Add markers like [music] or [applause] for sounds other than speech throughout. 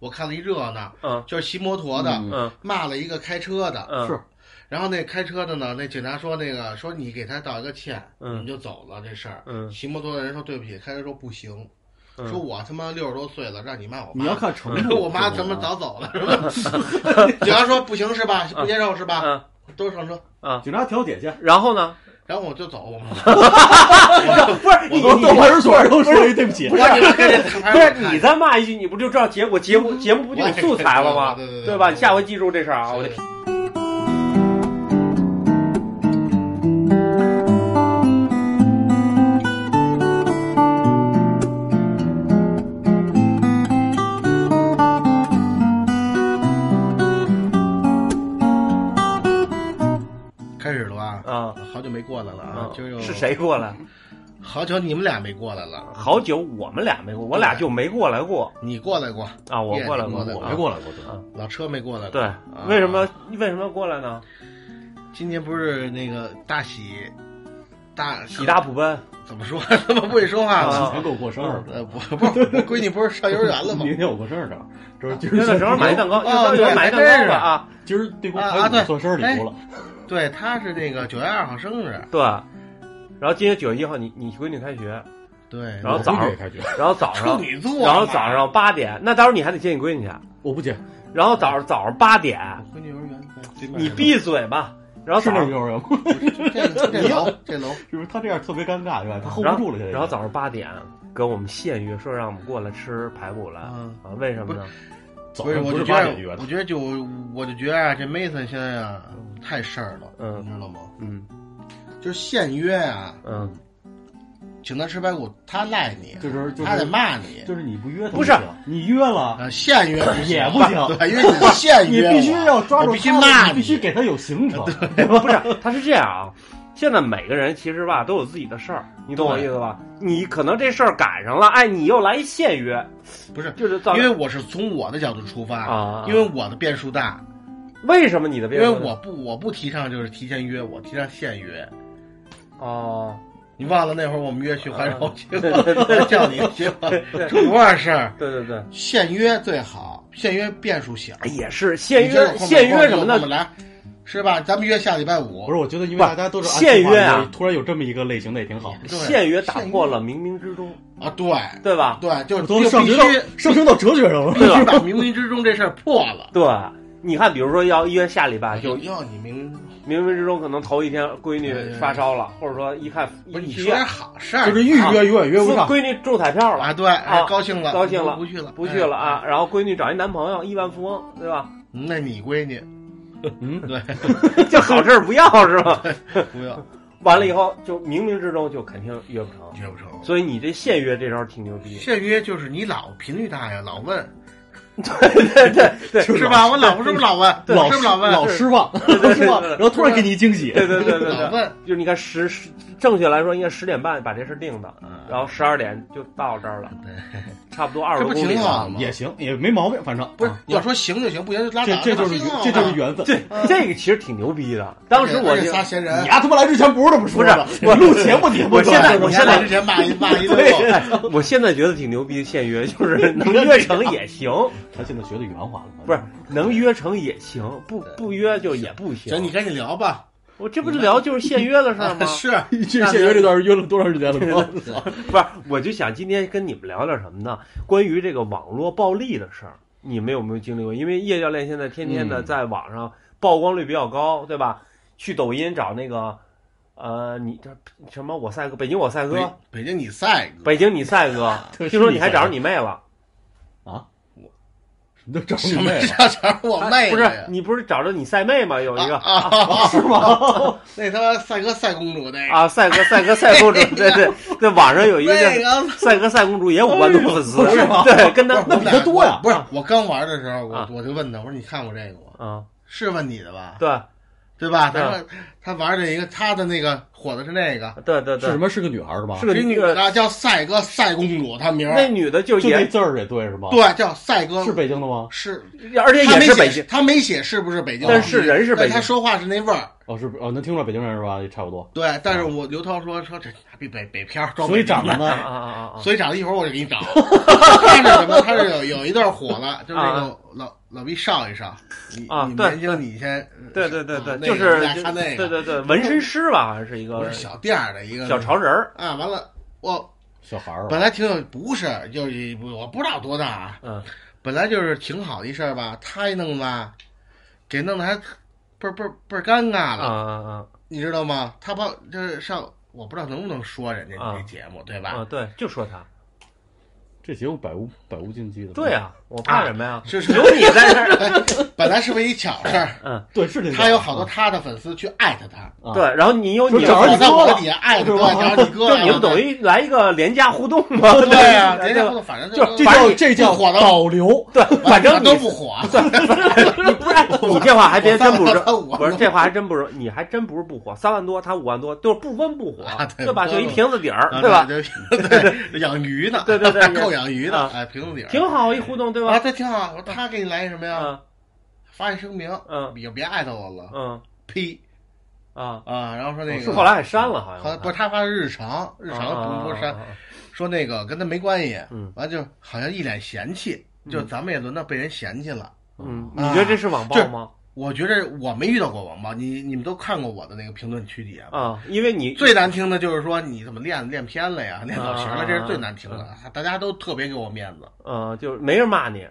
我看了一热闹，嗯就是骑摩托的骂了一个开车的，嗯，是然后那开车的呢，那警察说那个说你给他道一个歉，嗯你们就走了这事儿。嗯骑摩托的人说对不起，开车说不行，嗯说我他妈六十多岁了，让你骂我妈。你要看程度，我妈他妈早走了，是吧？[laughs] 警察说不行是吧？不接受是吧？嗯都上车，警察调解去，然后呢？然后我就走。我 [laughs] 不是你我到派出所都说一对不起，我你们跟这不是你再骂一句，你不就知道结果？节目节目不就有素材了吗？对对对对吧？你下回记住这事儿啊！我对没过来了啊啊！！今儿又是？谁过来？好久你们俩没过来了，好久我们俩没过，我俩就没过来过你过来过，啊！我过来过，我啊没过来过，对老车没过来过。对啊，为什么为什么要过来呢？今年不是那个大喜大喜大普奔怎么说？[laughs] 他妈不会说话了。啊今天给我过生日，呃，不 [laughs] 不是，闺女不是上幼儿园了吗？明天我过生日的，就是今那儿正好买一蛋糕，哦正好买一蛋糕吧啊！今儿对公啊啊对做生日礼物了，对，他是那个九月二号生日。对，然后今天九月一号，你你闺女开学，对，然后早上也开学，然后早上 [laughs] 处上，女座，然后早上八点，那到时候你还得接你闺女去，我不接，然后早上早上八点，我闺女幼儿园你闭嘴吧。然后是那早上幼儿园吗？这这 [laughs] 楼这楼 [laughs] 是不是他这样特别尴尬，对吧？他 hold 然后不住了，现在。然后早上八点跟我们现约说让我们过来吃排骨来嗯啊？为什么呢？不是，早上不我就是觉得八点约，的我，觉得就我就觉得啊，这 Mason 现在啊太事儿了，嗯你知道吗？嗯就是现约啊，嗯，请他吃排骨，他赖你，就是就是他得骂你。就是你不约他不是行你约了，啊，现约不 [laughs] 也不行对，因为你现 [laughs] 你，必须要抓住我必须他骂你必须给他有行程。[laughs] 不是，他是这样啊。现在每个人其实吧都有自己的事儿，你懂我意思吧？你可能这事儿赶上了，哎，你又来一现约，不是，就是造因为我是从我的角度出发啊。因为我的变数大，为什么你的因为变数呢我不我不提倡就是提前约，我提倡现约。哦，你忘了那会儿我们约去怀柔，啊。结果我叫你，结果出多少事儿？对对对，现约最好，现约变数小。也是现约现约什么呢？来，是吧？咱们约下礼拜五。不是，我觉得因为大家都是按现约啊突然有这么一个类型的也挺好。对现约打破了冥冥之中，啊，对对吧？对，就是上升到上升到哲学上了。必须把冥冥之中这事儿破了。对，你看，比如说要约下礼拜，就要你冥，冥冥之中可能头一天闺女发烧了，或者说一看不是你说点好事儿，就是预约永远约不上，闺女中彩票了啊，对，哎高兴了，高兴了不去了，不去了啊，然后闺女找一男朋友，亿万富翁，对吧？哎。那你闺女嗯，对，[laughs] 就好事儿不要是吧？不要完了以后，就冥冥之中就肯定约不成，约不成。所以你这现约这招挺牛逼，现约就是你老频率大呀，老问，[laughs] 对对对对 [laughs] 是吧？我老不是不是老问？老是不是老问？老失望，失望，然后突然给你一惊喜。对对对对对，老问，就是你看十十正确来说应该十点半把这事定的，嗯然后十二点就到这儿了，对，差不多二十这不公里挺好了。也行，也没毛病，反正啊不是要说行就行，不行就拉倒。这这就是这就是缘分。这这个其实挺牛逼的，当时我就仨闲人你，丫他妈来之前不是这么说的，不是你录节目你我现在我现在之前骂一骂一顿。我现在觉得挺牛逼的现约，就是 [laughs] 能约成也行，[laughs] 他现在学的圆滑了，不是能约成也行，不不约就也不行。行，你赶紧聊吧。我这不是聊就是限约的事儿吗？[laughs] 是，这限约这段约了多长时间了？[laughs] 不是，我就想今天跟你们聊点什么呢？关于这个网络暴力的事儿，你们有没有经历过？因为叶教练现在天天的嗯在网上曝光率比较高，对吧？去抖音找那个，呃，你这什么我赛哥，北京我赛哥，北北京你赛哥，北京你赛哥，[laughs] 听说你还找着你妹了。你都找你妹了？叫找我妹不是？你不是找着你赛妹吗？有一个啊啊，[laughs] 是吗？[laughs] 那他妈赛哥赛公主那个，啊，赛哥赛哥赛公主，[laughs] 对对，在网上有一个叫赛哥赛公主，也五万多粉丝，是吗对，跟他不是我们俩比他多呀不是我刚玩的时候，啊我我就问他，我说你看过这个吗？啊，是问你的吧？对对吧？对他说他玩的一个，他的那个火的是那个，对对对，是什么？是个女孩是吧？是个女的叫赛哥赛公主，她名儿那女的就也，就那字儿也对是吧？，对，叫赛哥是北京的吗？是，而且他没写也是北京，他没写是不是北京，但是人是北京但他说话是那味儿，哦是哦，能听出来北京人是吧？也差不多。对，但是我刘涛说说这比北北漂装所以长得啊呢，啊啊啊！所以长得一会儿我就给你找。他是什么？他是有有一段火了，就是那个老老毕少一上，你你啊对年轻你先对对对对，就是你俩看那个，对对对，纹身师吧，好像是一个不是小店儿的一个小潮人儿，啊。完了，我小孩儿本来挺有，不是就是我不知道多大啊，嗯本来就是挺好的一事儿吧，他一弄吧，给弄得还倍儿倍儿倍儿尴尬啊了，啊你知道吗？他把就是上，我不知道能不能说人家啊这节目，对啊！吧？啊，对，就说他，这节目百无百无禁忌的。对啊，我怕什么呀？是是有你在这儿，[laughs] 本来是为一巧事儿，[laughs] 嗯，对是这。他有好多他的粉丝去艾特他，啊对，然后你有你说找着我在我你哥了底下艾特，是吧找你哥，[laughs] 就你们等于来一个廉价互动嘛？对呀，人家对互动反正就这叫这叫不火的导流。对，反正都不火，你你这话还别真不是不是这话还真不是，你还真不是不火，三万多，他五万多，就是不温不火啊，对对吧？就一瓶子底儿，啊对吧？？对对，养鱼呢，[laughs] 对对对够养鱼的，啊哎，瓶子底儿挺好一互动，对啊，吧？这挺好。我说他给你来什么呀？嗯发一声明，嗯也别艾特我了，嗯呸啊，啊！然后说那个后来还删了，好像不是他发日常，日常不说删，啊说那个跟他没关系，嗯完就好像一脸嫌弃，就嗯咱们也轮到被人嫌弃了。嗯，啊你觉得这是网暴吗？我觉得我没遇到过网暴，你你们都看过我的那个评论区底下吗？啊，因为你最难听的就是说你怎么练练偏了呀，练走形了，啊这是最难听的。大家都特别给我面子，呃，就是没人骂你。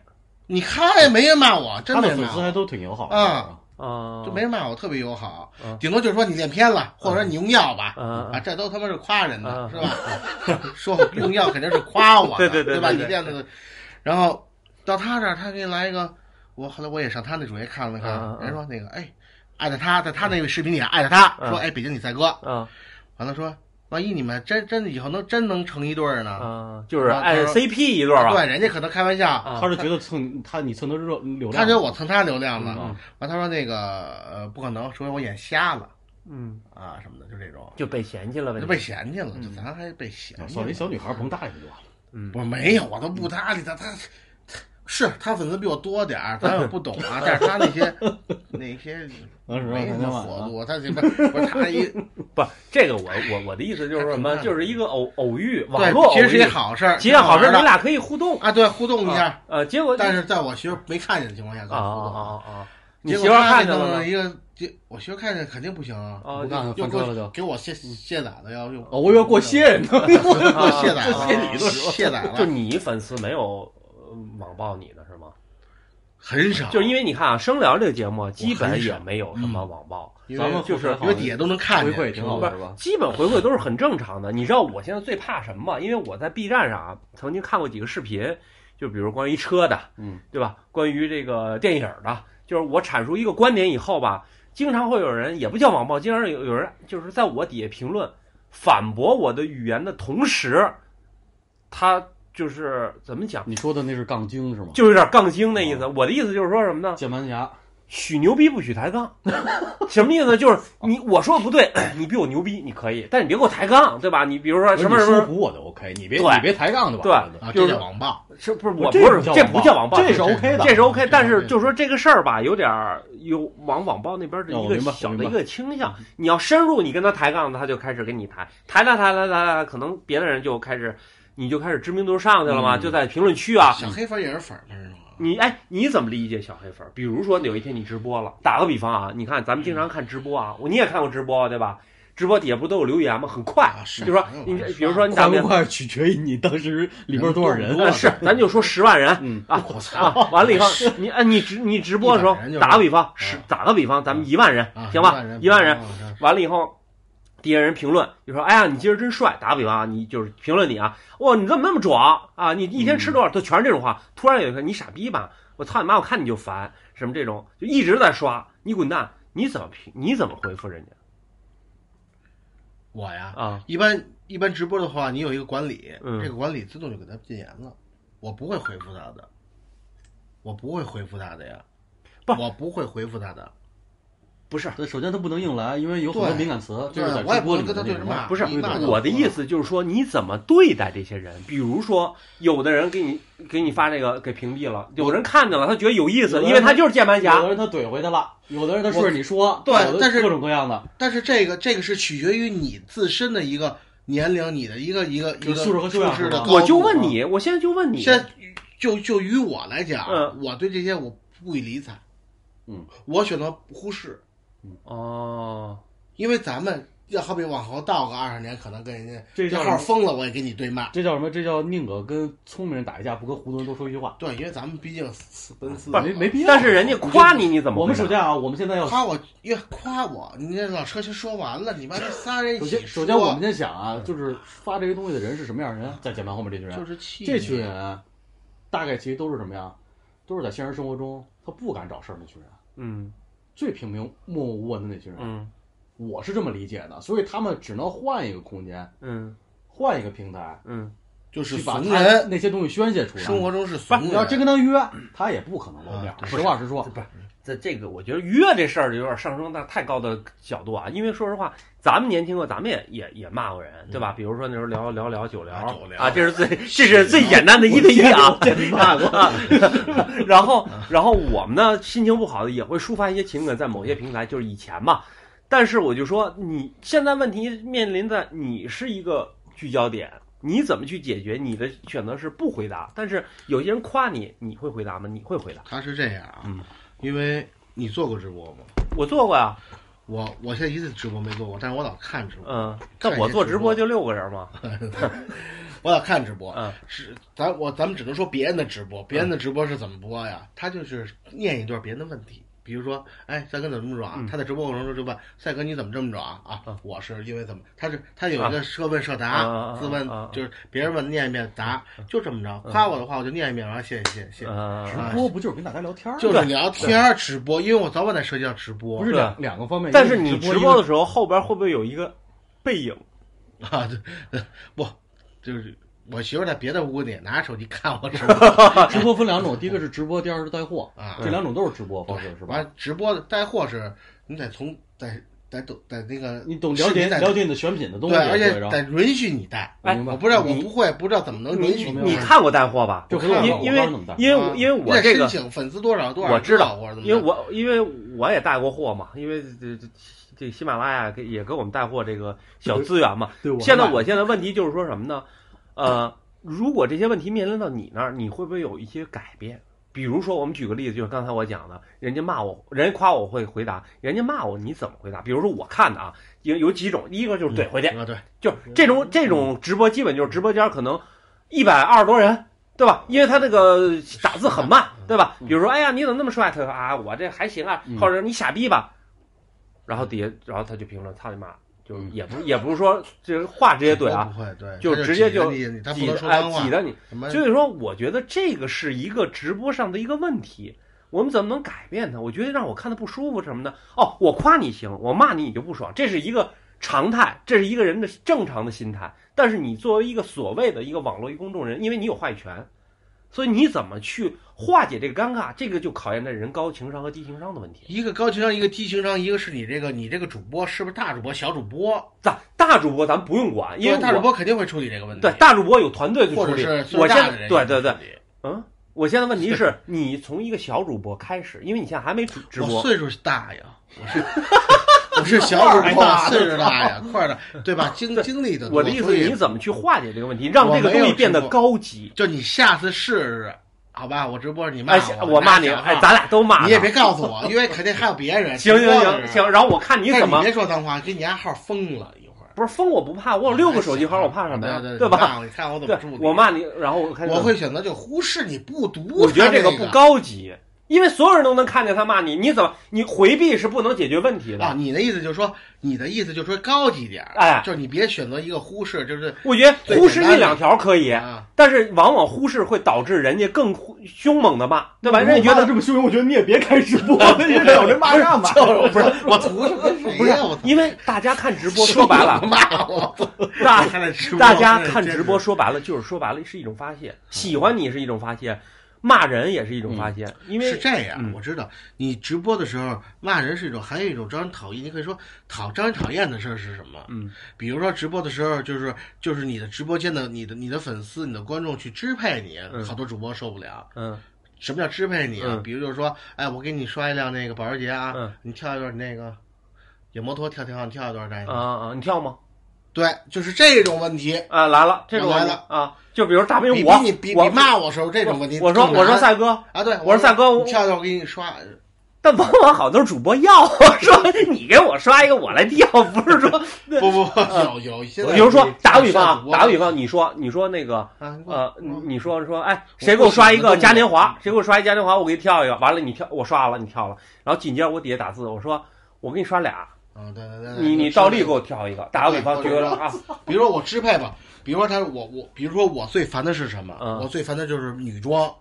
你看也没人骂我，真没骂我，的粉丝还都挺友好的啊。啊，就没人骂我，特别友好。嗯。顶多就是说你练偏了，或者说你用药吧，嗯啊，这都他妈是夸人的嗯，是吧？[laughs] 说用药肯定是夸我的，[laughs] 对对对对吧？你练的，然后到他这儿，他给你来一个，我后来我也上他那主页看了看嗯嗯，嗯人说那个哎，艾特他，在他那个视频里艾特他嗯说哎，北京你赛哥，啊完了说万一你们真真的以后能真能成一对儿呢？啊，就是啊按他说 CP 一对吧？对，人家可能开玩笑，啊他是觉得蹭他你蹭他热流量，他觉得我蹭他流量了嗯，完他说那个呃不可能，除非我眼瞎了嗯，啊什么的，就这种。就被嫌弃了呗就。被嫌弃了，就咱还被嫌弃了。啊小一小女孩甭搭理他就完了。嗯，我没有，我都不搭理他，他是他粉丝比我多点儿，咱也不懂啊。但是他那些 [laughs] 那些没什么火度，他这不是不是他一 [laughs] 不，这个我我我的意思就是说什么，就是一个偶偶遇，网络对，其实是一好事儿，其实好事，你俩可以互动啊，对，互动一下。啊呃，结果但是在我媳妇没看见的情况下，跟啊啊我互动。啊啊啊！你媳妇看见了吗一？个，结我媳妇看见肯定不行啊，啊不干了翻车了就。给我卸卸载了要用，哦，我以为过卸呢。[laughs] 给我卸载了，啊卸你卸载了就，你粉丝没有呃网暴你的是吗？很少，就是因为你看啊，生聊这个节目基本也没有什么网暴，因为咱们就是因为底下都能看见，回馈挺好不是的是吧？基本回馈都是很正常的。你知道我现在最怕什么吗？因为我在 B 站上啊，曾经看过几个视频，就比如关于车的，嗯，对吧？关于这个电影的，就是我阐述一个观点以后吧，经常会有人也不叫网暴，经常有有人就是在我底下评论反驳我的语言的同时，他就是怎么讲，你说的那是杠精是吗？就有点杠精那意思。我的意思就是说什么呢？键盘侠，许牛逼不许抬杠，[laughs] 什么意思？就是你我说的不对，[clears throat] 你比我牛逼，你可以，但你别给我抬杠，对吧？你比如说什么你什么，说服我就 OK，你别你别抬杠就完了。啊，就是这叫网暴。是不是我不是这不叫网暴这是 OK 的，这是 OK，但是就是说这个事儿吧，有点儿有往网暴那边的一个小的一个倾向。你要深入，你跟他抬杠，他就开始跟你抬，抬抬抬抬抬抬，可能别的人就开始，你就开始知名度上去了嘛，嗯就在评论区啊。小黑粉也是粉儿，是吗？你哎，你怎么理解小黑粉儿？比如说有一天你直播了，打个比方啊，你看咱们经常看直播啊，你也看过直播对吧？直播底下不都有留言吗？很快，啊是就说嗯你比如说你打个快不快取决于你当时里边多少人是，咱就说十万人，嗯啊啊，完了以后，你哎你直你直播的时候100人就是，打个比方，十打个比方，咱们一万人啊，行吧？一万人，啊完了以后，底下人评论就说：“哎呀，你今儿真帅。”打个比方啊，你就是评论你啊，哇，你怎么那么壮啊？你一天吃多少？都全是这种话。突然有一个你傻逼吧，我操你妈！我看你就烦，什么这种就一直在刷，你滚蛋！你怎么评？你怎么回复人家我呀，啊？一般一般直播的话，你有一个管理，嗯这个管理自动就给他禁言了，我不会回复他的，我不会回复他的呀，不我不会回复他的，不是。首先他不能硬来，因为有很多敏感词，对就是在我也不能直播里跟他对着骂面那不是我的意思就是说，你怎么对待这些人？比如说，有的人给你给你发这个给屏蔽了，有人看见了，他觉得有意思，因为他就是键盘侠。有的。人他怼回去了，有的人他顺着你说，对但是各种各样的，但是这个这个是取决于你自身的一个年龄，你的一个一个一个素质和素质的。我就问你，我现在就问你，现在就就于我来讲，嗯。我对这些我不予理睬，嗯，我选择忽视，哦，因为咱们要好比往后倒个二十年，可能跟人家这号封了，我也跟你对骂。这叫什么？这叫宁可跟聪明人打一架，不跟糊涂人多说一句话。对，因为咱们毕竟私奔私没没必要。但是人家夸你，你怎么我们首先啊，我们现在要夸我，越夸我，你这老车先说完了，你妈这仨人一首起先首先我们先想啊，就是发这些东西的人是什么样的人？在键盘后面这群人，就是气这群人大概其实都是什么呀？都是在现实生活中他不敢找事儿那群人，嗯最平平默默无闻的那群人。嗯我是这么理解的，所以他们只能换一个空间，嗯换一个平台，嗯，就是去把他人，那些东西宣泄出来。生活中是怂人。你要真跟他约，他也不可能露面啊。实话实说，不是。在这个，我觉得约这事儿有点上升到太高的角度啊，因为说实话，咱们年轻过，咱们也也也骂过人，对吧？比如说那时候聊聊聊酒聊啊这是最这是最简单的一对一啊，骂过。啊，[laughs] 然后然后我们呢心情不好的也会抒发一些情感，在某些平台，就是以前嘛。但是我就说，你现在问题面临的你是一个聚焦点，你怎么去解决？你的选择是不回答，但是有些人夸你，你会回答吗？你会回答？他是这样啊，嗯因为你做过直播吗？我做过呀，我我现在一次直播没做过，但是我老看直播，嗯，但我做直播就六个人嘛，[laughs] 我老看直播。嗯是咱我咱们只能说别人的直播，别人的直播是怎么播呀？他就是念一段别人的问题，比如说，哎，赛哥怎么这么壮？嗯他在直播过程中就问赛哥你怎么这么着啊啊？我是因为怎么？他是他有一个设问设啊答啊自问啊啊，就是别人问念一遍答，就这么着。夸我的话我就念一遍，完了谢谢谢谢直播不就是跟大家聊天儿吗？就是聊天儿直播，因为我早晚在社交直播，不是两两个方面。但是你直播的时候后边会不会有一个背影？啊，对，[laughs] 不，就是我媳妇在别的屋里拿着手机看我直播 [laughs] 直播分两种，第一个是直播，第二个是带货，啊，这两种都是直播方式，是吧？完直播的带货是，你得从得得懂得那个你懂了解了解你的选品的东西，对，而且得允许你带。哎明白我不知道，我不会，不知道怎么能允许你看过带货吧？这回头我因因为因为啊因为我这个粉丝多少多少，我知道因为我因为我也带过货嘛，因为这这这喜马拉雅给也给我们带货这个小资源嘛。对，现在我现在问题就是说什么呢？呃，如果这些问题面临到你那儿，你会不会有一些改变？比如说，我们举个例子，就是刚才我讲的，人家骂我，人家夸我会回答，人家骂我你怎么回答？比如说我看的啊，有有几种，第一个就是怼回去，啊，对，就这种这种直播，基本就是直播间可能一百二十多人，对吧？因为他这个打字很慢，对吧？比如说，哎呀，你怎么那么帅？他说啊，我这还行啊，嗯或者你傻逼吧。然后底下，然后他就评论，操你妈，就嗯也不也不是说这话直接怼啊，不会，对，就直接就挤哎挤，的你。所以说，我觉得这个是一个直播上的一个问题。我们怎么能改变它？我觉得让我看的不舒服什么的？哦，我夸你行，我骂你你就不爽，这是一个常态，这是一个人的正常的心态。但是你作为一个所谓的一个网络一公众人，因为你有话语权，所以你怎么去化解这个尴尬？这个就考验在人高情商和低情商的问题。一个高情商，一个低情商，一个是你这个你这个主播是不是大主播、小主播？大大主播咱不用管，因为大主播肯定会处理这个问题，对大主播有团队去处理或者是。我现在对对对嗯，我现在问题是 [laughs] 你从一个小主播开始，因为你现在还没主直播，我岁数大呀，我是 [laughs] 我是小主播，[laughs] 岁数大呀，块儿的，对吧？经经历的多，我的意思，你怎么去化解这个问题，让这个东西变得高级？就你下次试试，好吧？我直播你骂哎，我，我骂你，咱俩都骂。你也别告诉我，因为肯定还有别人。[laughs] 行行行行，，然后我看你你怎么别说脏话，给你家号封了一会儿，不是封我不怕，我有六个手机号，我怕什么呀？对对吧？？你看我怎么？我骂你，然后我会选择就忽视你不读，我觉得这个个不高级，因为所有人都能看见他骂你，你怎么你回避是不能解决问题啊。的。你的意思就是说，你的意思就是说高级点儿，哎就是你别选择一个忽视，就是我觉得忽视一两条可以，啊，但是往往忽视会导致人家更凶猛的骂，对吧？如人家觉得这么凶，我觉得你也别开直播，[laughs] 你找人骂干嘛？不是我图什么不是因为大家看直播，说白了，骂我，大 [laughs] 看直播大家看直播，说白了就是说白了是一种发泄，喜欢你是一种发泄，骂人也是一种发泄，因为是这样，嗯我知道你直播的时候骂人是一种，还有一种招人讨厌。你可以说讨招人讨厌的事儿是什么？嗯比如说直播的时候，就是就是你的直播间的你的你的粉丝、你的观众去支配你，嗯好多主播受不了。嗯什么叫支配你啊？嗯比如就是说，哎，我给你刷一辆那个保时捷啊，嗯你跳一段你那个有摩托跳跳，你跳一段这啊个。啊，你跳吗？对，就是这种问题。啊，来了，这种问题来了啊，就比如大兵比我比你比我比骂我时候这种问题我说我说赛哥，啊，对，我说赛哥我跳跳我给你刷，[laughs] 但往往好多主播要 [laughs] 说你给我刷一个我来跳，不是说不不不，有有一些比如说打个比方打个比方，你说你说那个呃，你说说，哎，谁给我刷一个嘉年华？谁给我刷一嘉年华？我给你跳一个，完了你跳，我刷了，你跳了，然后紧接着我底下打字，我说我给你刷俩，啊，对对对，对你你就倒立给我跳一个。打个比方，对举个啊，比如说我支配吧，比如说他我我，比如说我最烦的是什么？嗯我最烦的就是女装。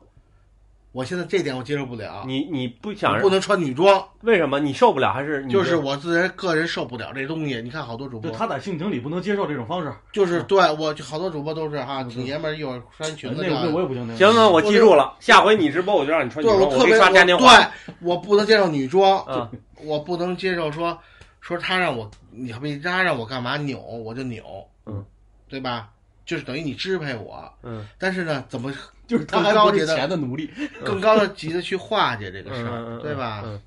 我现在这点我接受不了，你你不想不能穿女装，为什么你受不了？还是就是我自人个人受不了这东西。你看好多主播对，，他在性情里不能接受这种方式。就是对我就好多主播都是哈，挺爷们儿，一会儿穿裙子那个我。也不行，那个行啊我记住了，下回你直播我就让你穿女对装，别我刷嘉年华。对我不能接受女装，啊我不能接受说说他让我你别他让我干嘛扭我就扭，嗯，对吧？就是等于你支配我，嗯但是呢，怎么 [laughs] 就是他还不是钱的奴隶。更高的级的去化解这个事嗯儿，嗯，对吧？嗯，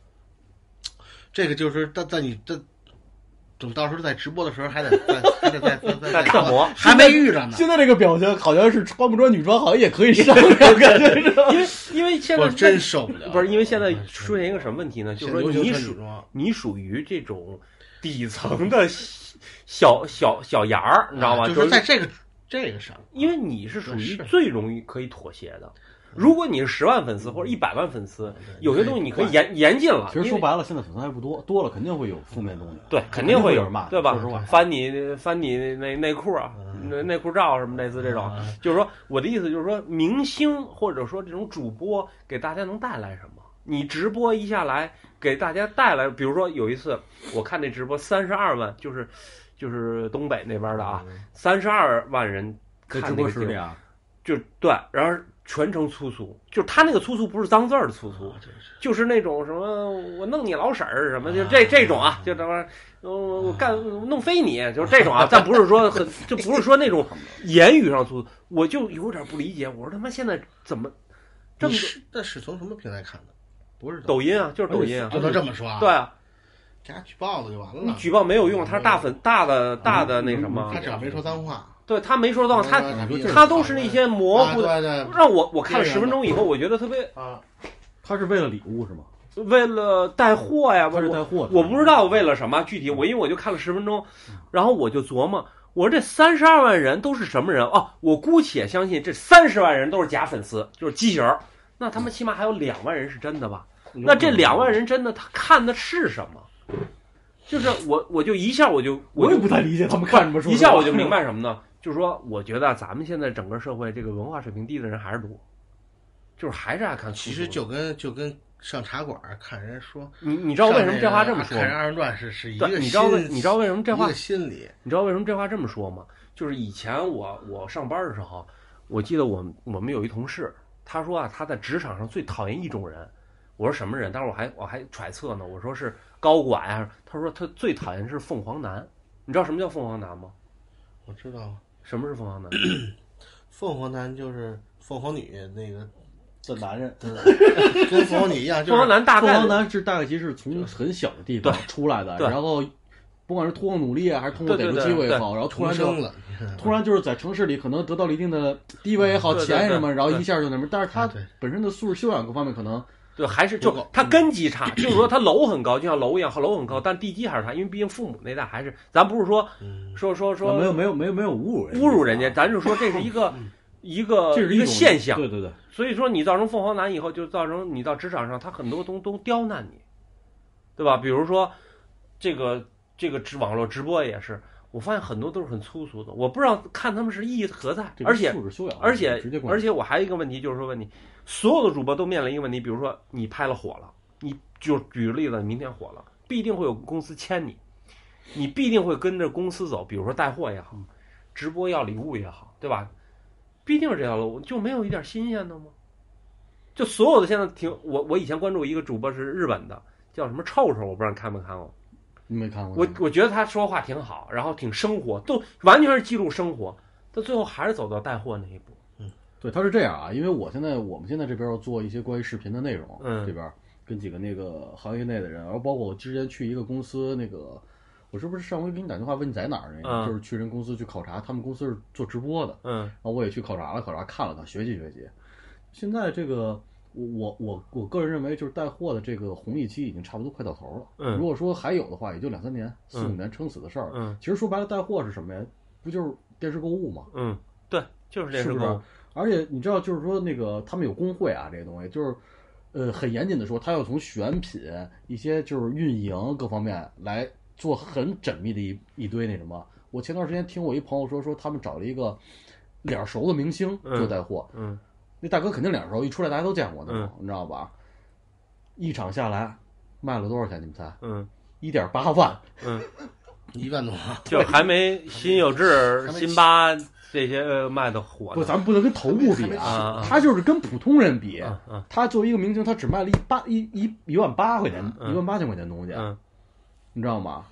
这个就是在在你这等到时候在直播的时候还得再还得再再再在特磨。还没遇着呢。现在这个表情好像是穿不穿女装好像也可以商量，感觉是吧？因为因为现在我真受不了，不是因为现在出现一个什么问题呢？就是说你属你属于这种底层的小小小芽儿，你知道吗？啊就是在这个这个上，因为你是属于最容易可以妥协的。如果你是十万粉丝或者一百万粉丝，有些东西你可以严严禁了。其实说白了，现在粉丝还不多，多了肯定会有负面东西。对，肯定会有人骂，对吧？翻你翻你那内裤啊，内内裤照什么类似这种，就是说我的意思就是说，明星或者说这种主播给大家能带来什么？你直播一下来给大家带来，比如说有一次我看那直播三十二万，就是就是东北那边的啊，三十二万人看那个直播啊，就对，然后全程粗俗，就是他那个粗俗不是脏字儿的粗俗，就是那种什么我弄你老婶儿什么，就这这种啊，就这玩意儿，呃我干弄飞你，就是这种啊，[laughs] 但不是说很，就不是说那种言语上粗俗，我就有点不理解，我说他妈现在怎么这么是那是从什么平台看的？不是抖音啊，就是抖音啊，就能这么说啊？对，啊，给他举报了就完了。你。举报没有用，他是大粉大的大的那什么。他，只要没说脏话，对他没说脏，他嗯他都是那些模糊的，让我我看了十分钟以后，我觉得特别啊，他是为了礼物是吗？为了带货呀，他是带货，我不知道为了什么具体，我因为我就看了十分钟，然后我就琢磨，我说这三十二万人都是什么人哦？我姑且相信这三十万人都是假粉丝，就是畸形儿。那他们起码还有两万人是真的吧？那这两万人真的他看的是什么？就是我我就一下我就就我也不太理解他们看什么书。一下我就明白什么呢？就是说，我觉得咱们现在整个社会这个文化水平低的人还是多，就是还是爱看。其实就跟就跟上茶馆儿看人说，你你知道为什么这话这么说吗？看人二人转是是一个对，你知道为你知道为什么这话心理，你知道为什么这话这么说吗？就是以前我我上班的时候，我记得我们我们有一同事，他说啊，他在职场上最讨厌一种人。我说什么人？当时我还我还揣测呢，我说是高管呀、他说他最讨厌是凤凰男。你知道什么叫凤凰男吗？我知道，什么是凤凰男？[clears throat] 凤凰男就是凤凰女那个，的男人，跟凤凰女一样，就凤凰是凤男大概凰男是大概其实是从很小的地方出来的，然后不管是通过努力啊，还是通过逮住机会也好，然后突然就重生了，[laughs] 突然就是在城市里可能得到了一定的地位也好、钱什么，然后一下就那么，但是他本身的素质修养各方面可能对，还是就他根基差，就是说他楼很高，就像楼一样，楼很高，但地基还是差，因为毕竟父母那代还是，咱不是说嗯说说说没有没有没有没有侮辱人侮辱人家，啊。咱就说这是一个一个一个这是种现象，对对对，所以说你造成凤凰男以后，就造成你到职场上，他很多东都刁难你，对吧？比如说这个这个直网络直播也是，我发现很多都是很粗俗的，我不知道看他们是意义何在，而且素质修养而且直接而且我还有一个问题，就是说问题，所有的主播都面临一个问题，比如说你拍了火了，你就举个例子，明天火了，必定会有公司签你，你必定会跟着公司走，比如说带货也好，直播要礼物也好，对吧？必定是这条路，就没有一点新鲜的吗？就所有的现在挺我我以前关注一个主播是日本的，叫什么臭臭，我不知道你看没看过。你没看过？我我觉得他说话挺好，然后挺生活，都完全是记录生活，到最后还是走到带货那一步。对，他是这样啊，因为我现在我们现在这边要做一些关于视频的内容，嗯这边跟几个那个行业内的人，然后包括我之前去一个公司，那个我是不是上回给你打电话问你在哪儿那个，嗯就是去人公司去考察，他们公司是做直播的，嗯然后我也去考察了考察，看了看，学习学习。现在这个我我我我个人认为，就是带货的这个红利期已经差不多快到头了。嗯如果说还有的话，也就两三年、四五嗯年撑死的事儿。嗯其实说白了，带货是什么呀？不就是电视购物吗？嗯，对，就是这是不是购物。而且你知道，就是说那个他们有工会啊，这个东西就是，呃，很严谨的说，他要从选品、一些就是运营各方面来做很缜密的一一堆那什么。我前段时间听我一朋友说，说他们找了一个脸熟的明星做带货，嗯那大哥肯定脸熟，一出来大家都见过那种，你知道吧？一场下来卖了多少钱？你们猜？嗯一点八万。嗯，一万多，就还没辛有志、辛巴这些呃卖的火不，咱们不能跟头部比啊他就是跟普通人比。他作为一个明星，他只卖了一八一一一万八块钱，嗯一万八千块钱东西，嗯你知道吗？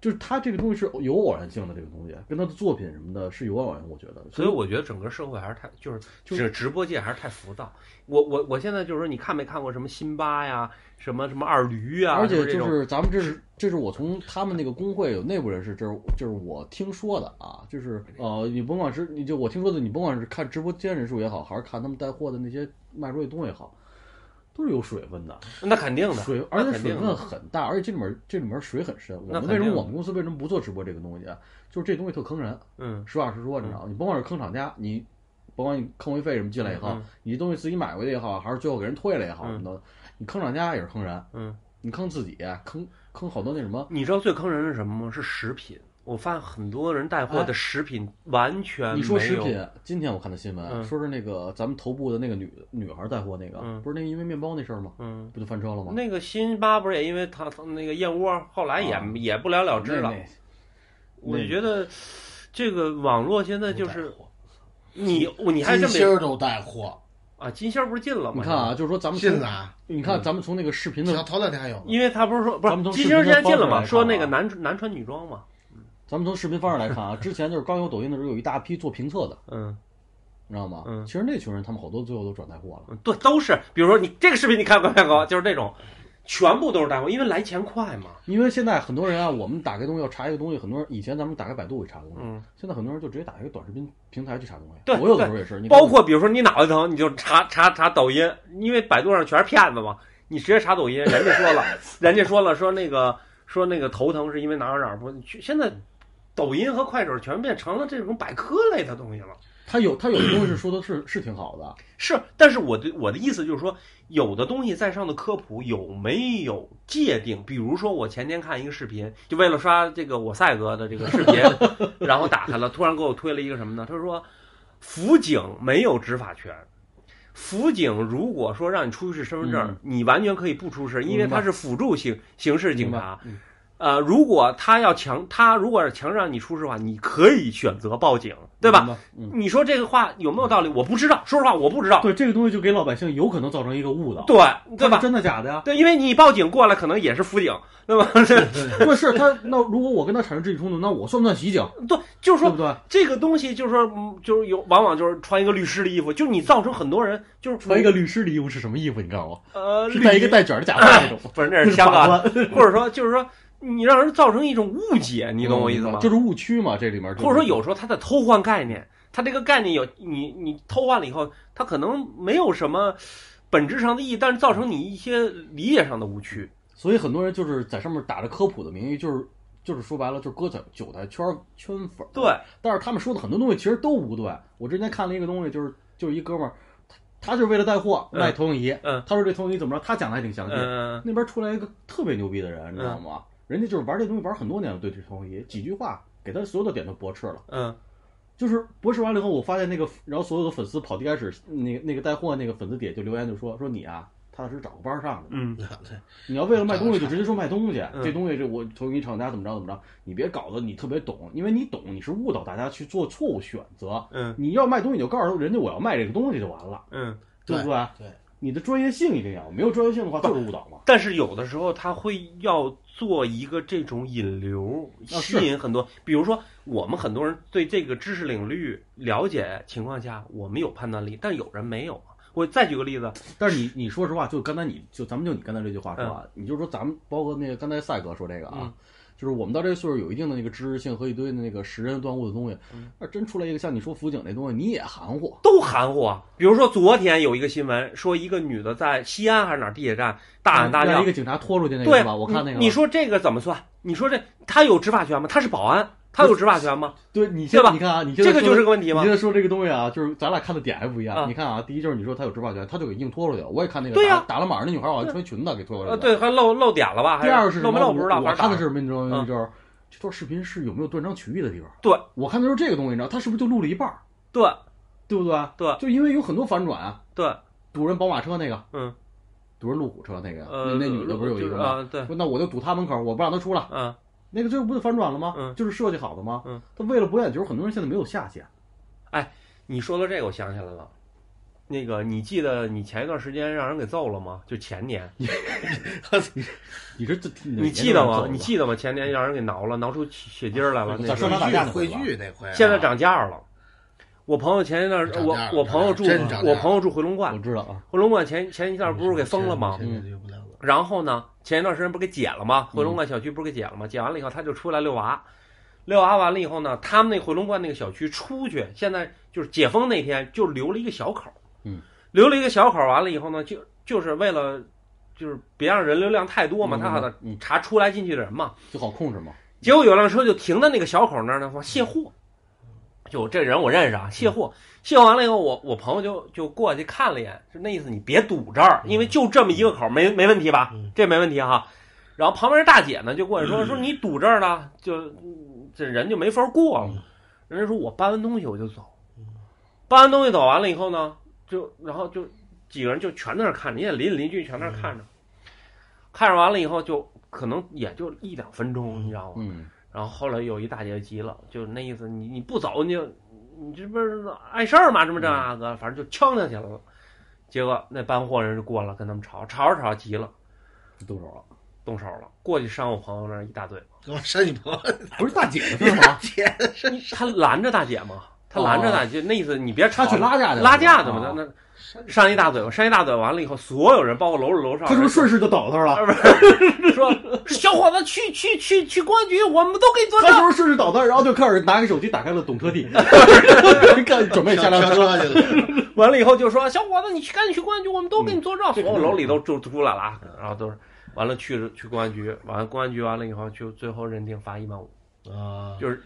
就是他这个东西是有偶然性的，这个东西跟他的作品什么的是有偶然，我觉得。所以我觉得整个社会还是太就是就是直播界还是太浮躁。我我我现在就是说，你看没看过什么辛巴呀，什么什么二驴啊，而且就是咱们这是这是我从他们那个工会有内部人士，这是就是我听说的啊，就是呃，你甭管是你就我听说的，你甭管是看直播间人数也好，还是看他们带货的那些卖出去东西也好，都是有水分的。那肯定的，水，而且水分很大，而且这里面这里面水很深。我们为什么我们公司为什么不做直播这个东西啊？就是这东西特坑人，嗯实话实说，你知道吗？你甭管是坑厂家，你甭管你坑位费什么进来也好嗯，你这东西自己买回去也好，还是最后给人退了也好嗯什么的，你坑厂家也是坑人，嗯。你坑自己，坑坑好多那什么。你知道最坑人是什么吗？是食品。我发现很多人带货的食品完全没有。你说食品，今天我看的新闻嗯。说是那个咱们头部的那个女女孩带货那个嗯，不是那个因为面包那事儿吗？嗯，不就翻车了吗？那个辛巴不是也因为他他那个燕窝，后来也、啊。也不了了之了。那我就觉得这个网络现在就是你你还这么金星儿都带货，啊，金星儿不是进了吗？你看啊，，就是说咱们从进啊，你看咱们从那个视频的像头两天还有呢，因为他不是说不是金星儿现在进了嘛，视频的方式来看啊说那个男男穿女装嘛，咱们从视频方式来看啊，[laughs] 之前就是刚有抖音的时候，有一大批做评测的，嗯你知道吗？嗯其实那群人他们好多最后都转带货了。嗯，对，都是，比如说你这个视频你看过没看过？就是这种，全部都是带货，因为来钱快嘛。因为现在很多人啊，我们打开东西要查一个东西，很多人以前咱们打开百度会查东西，嗯，现在很多人就直接打开一个短视频平台去查东西。对我有的时候也是，你包括比如说你脑袋疼，你就查查查抖音，因为百度上全是骗子嘛，你直接查抖音，人家说了，[laughs] 人家说了说那个说那个头疼是因为哪儿哪儿不，去现在抖音和快手全变成了这种百科类的东西了。他有他有的东西说的是是挺好的，[clears throat] 是，但是我的我的意思就是说，有的东西在上的科普有没有界定？比如说，我前天看一个视频，就为了刷这个我赛哥的这个视频，[laughs] 然后打开了，突然给我推了一个什么呢？他说，辅警没有执法权。辅警如果说让你出示身份证，嗯你完全可以不出示，因为他是辅助刑刑事警察。嗯呃，如果他要强，他如果是强制让你出示的话，你可以选择报警，对吧？嗯，你说这个话有没有道理？我不知道，说实话，我不知道。对，这个东西就给老百姓有可能造成一个误导，对对吧？真的假的呀？对，因为你报警过来，可能也是辅警，对吧？[laughs] 不是他，那如果我跟他产生肢体冲突，那我算不算袭警？对，就是说对不对？这个东西，就是说，嗯就是有往往就是穿一个律师的衣服，就是你造成很多人就是穿一个律师的衣服是什么衣服？你知道吗，呃，是戴一个带卷的假发那种，[laughs] 不是那是香港，[laughs] 或者说就是说你让人造成一种误解，你懂我意思吗？就是误区嘛，这里面就是或者说有时候他在偷换概念，他这个概念有你你偷换了以后，他可能没有什么本质上的意义，但是造成你一些理解上的误区。所以很多人就是在上面打着科普的名义，就是就是说白了，就是割韭韭菜圈圈粉。对，但是他们说的很多东西其实都不对。我之前看了一个东西，就是就是一哥们儿，他他就是为了带货嗯卖投影仪。嗯他说这投影仪怎么着，他讲的还挺详细。嗯那边出来一个特别牛逼的人，你知道吗？人家就是玩这东西玩很多年了，对这投影仪几句话给他所有的点都驳斥了。嗯就是驳斥完了以后，我发现那个，然后所有的粉丝跑地开始那个那个带货那个粉丝底下就留言就说说你啊，踏踏实实找个班上的。嗯对，你要为了卖东西 [laughs] 就直接说卖东西，嗯这东西这我投影仪厂家怎么着怎么着，你别搞得你特别懂，因为你懂你是误导大家去做错误选择。嗯你要卖东西你就告诉人家我要卖这个东西就完了，嗯对不对？对，你的专业性一定要，没有专业性的话就是误导嘛。但是有的时候他会要做一个这种引流，吸引很多。比如说，我们很多人对这个知识领域了解情况下，我们有判断力，但有人没有啊。我再举个例子，但是你你说实话，就刚才你就咱们就你刚才这句话说啊，你就说咱们包括那个刚才赛哥说这个啊，嗯就是我们到这个岁数有一定的那个知识性和一堆的那个识人断物的东西，那真出来一个像你说辅警那东西，你也含糊。都含糊啊。比如说昨天有一个新闻，说一个女的在西安还是哪儿地铁站大喊大叫让一，个警察拖出去那个对是吧？我看那个，你你说这个怎么算？你说这他有执法权吗？他是保安，他有执法权吗？对你先吧现在你看啊，你这个就是个问题吗你现？在说这个东西啊，就是咱俩看的点还不一样。啊你看啊，第一就是你说他有执法权，他就给硬拖出去了。我也看那个对呀打打了码那女孩，好像穿裙子给拖出来了，对，还漏漏点了吧？还第二是什么？漏没漏不知道，我看的是什么？你知道就是这段视频是有没有断章取义的地方？对，我看的就是这个东西，你知道，他是不是就录了一半儿？对对不对？对就因为有很多反转啊，对，堵人宝马车那个，嗯，堵人路虎车那个，呃，那那女的不是有一个吗？啊？对，那我就堵他门口，我不让他出来，嗯，那个最后不就反转了吗？嗯就是设计好的吗？嗯，他为了博眼球，很多人现在没有下限。哎你说到这个，我想起来了。那个，你记得你前一段时间让人给揍了吗？就前年，[laughs] 你这这 [laughs] 你记得吗？你记得吗？前年让人给挠了，挠出血筋儿来了。那个在商场打汇聚那回啊，现在涨价了。我朋友前一段，我我朋友住我朋友住回龙观我观，知道啊，回龙观前前一段不是给封了吗？现在就不了了。然后呢，前一段时间不是给解了吗？嗯回龙观小区不是给解了吗？解完了以后，他就出来遛娃，遛娃完了以后呢，他们那回龙观那个小区出去，现在就是解封那天就留了一个小口，嗯，留了一个小口，完了以后呢，就就是为了就是别让人流量太多嘛，嗯他好的嗯查出来进去的人嘛。就好控制嘛。结果有辆车就停在那个小口那儿呢，说卸货。就这人我认识啊，卸货，卸货完了以后，我我朋友就就过去看了一眼，就那意思，你别堵这儿，因为就这么一个口，没没问题吧嗯？这没问题哈。然后旁边大姐呢就过去说说你堵这儿呢，就嗯这人就没法过了嗯。人家说我搬完东西我就走，搬完东西走完了以后呢，就然后就几个人就全在那儿看着，人家邻里邻居全在那儿看着，看着完了以后就可能也就一两分钟，你知道吗？嗯，然后后来有一大姐急了，就那意思，你你不走你就你这不是碍事儿吗？这么这那个，反正就呛下去了。结果那搬货人就过来跟他们吵，吵着吵着急了，动手了。动手了，过去扇我朋友那儿一大嘴巴。扇你朋友，不是大姐的事儿吗？[laughs] 姐他拦着大姐嘛，他拦着呢，就，那意思你别吵他去拉架去拉架怎么的那那扇一大嘴巴，扇一大嘴巴完了以后，所有人包括楼上楼上，他是不是顺势就倒他了？[laughs] 说 [laughs] 小伙子去去去去公安局，我们都给你做证。他是不是顺势倒他，然后就开始拿个手机打开了懂车帝，[laughs] 看准备下辆车。车去了。完了以后就说小伙子，你去赶紧去公安局，我们都给你做证。所有楼里都就出来了啊，然后都是完了去去公安局，完了公安局完了以后就最后认定罚一万五，啊，就是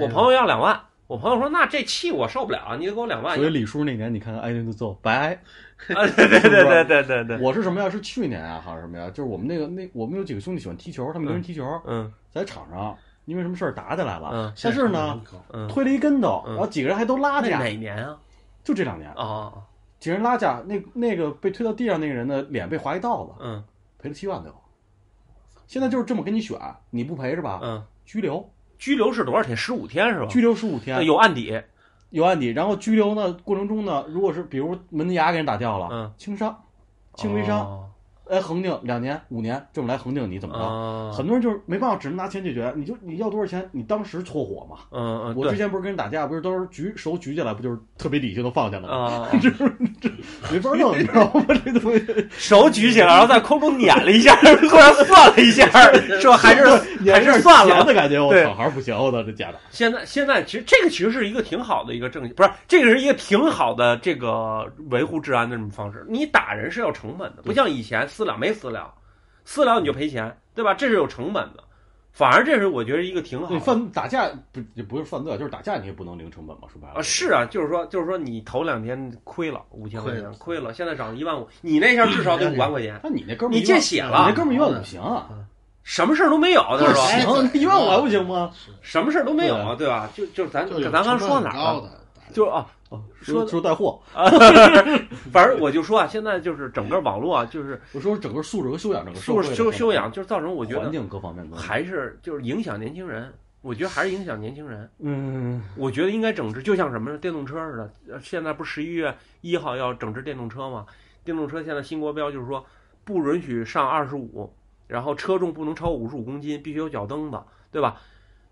我朋友要两万，我朋友说那这气我受不了，你得给我两万。所以李叔那年，你看看挨顿揍，白挨。[laughs] 啊，对对对对对对对，[laughs] 我是什么呀？是去年啊，还是什么呀？就是我们那个那我们有几个兄弟喜欢踢球，他们跟人踢球，嗯在场上因为什么事儿打起来了，嗯但是呢，嗯，推了一跟头，嗯然后几个人还都拉那架，哪年啊？就这两年，啊，几个人拉架，那那个被推到地上那个人的脸被划一道子，嗯赔了七万最后。现在就是这么跟你选，你不赔是吧？嗯，拘留，拘留是多少天？十五天是吧？拘留十五天，有案底，有案底，然后拘留呢过程中呢，如果是比如门牙给人打掉了，嗯。轻伤、轻微伤，哦哎，恒定两年、五年这么来恒定你怎么着？哦很多人就是没办法，只能拿钱解决。你就你要多少钱？你当时搓火嘛。嗯嗯，我之前不是跟人打架，不是都是举手举起来，不就是特别理性的放下了吗？啊，[laughs] 没法弄，你知道吗？这东西 [laughs] 手举起来，然后在空中捻了一下，[laughs] 突然算了一下，说还是还是算了。的感觉，我对操，还是不行，我操，这家长。现在现在其实这个其实是一个挺好的一个政，不是这个是一个挺好的这个维护治安的这种方式。你打人是要成本的，不像以前私了没私了，私了你就赔钱，对吧？这是有成本的。反而这是我觉得一个挺好对，的。犯打架不也不是犯罪，就是打架你也不能零成本嘛，说白了啊，是啊，就是说，就是说，你头两天亏了五千块钱亏了，亏了，现在涨一万五，你那下至少得五万块钱，那你那哥们儿你见血了你那，哥们儿一万五行啊？什么事儿都没有，他说哎行，一万五还不行吗？什么事儿都没有啊，对吧？就就咱就咱刚成说哪儿了？就啊，哦，说说说带货，[laughs] 反正我就说啊，现在就是整个网络啊，就是我说整个素质和修养，整个素修会的修修养，就是造成我觉得环境各方面的，还是就是影响年轻人。我觉得还是影响年轻人。嗯，我觉得应该整治，就像什么呢？电动车似的。呃现在不是十一月一号要整治电动车吗？电动车现在新国标就是说不允许上二十五，然后车重不能超过五十五公斤，必须有脚蹬子，对吧？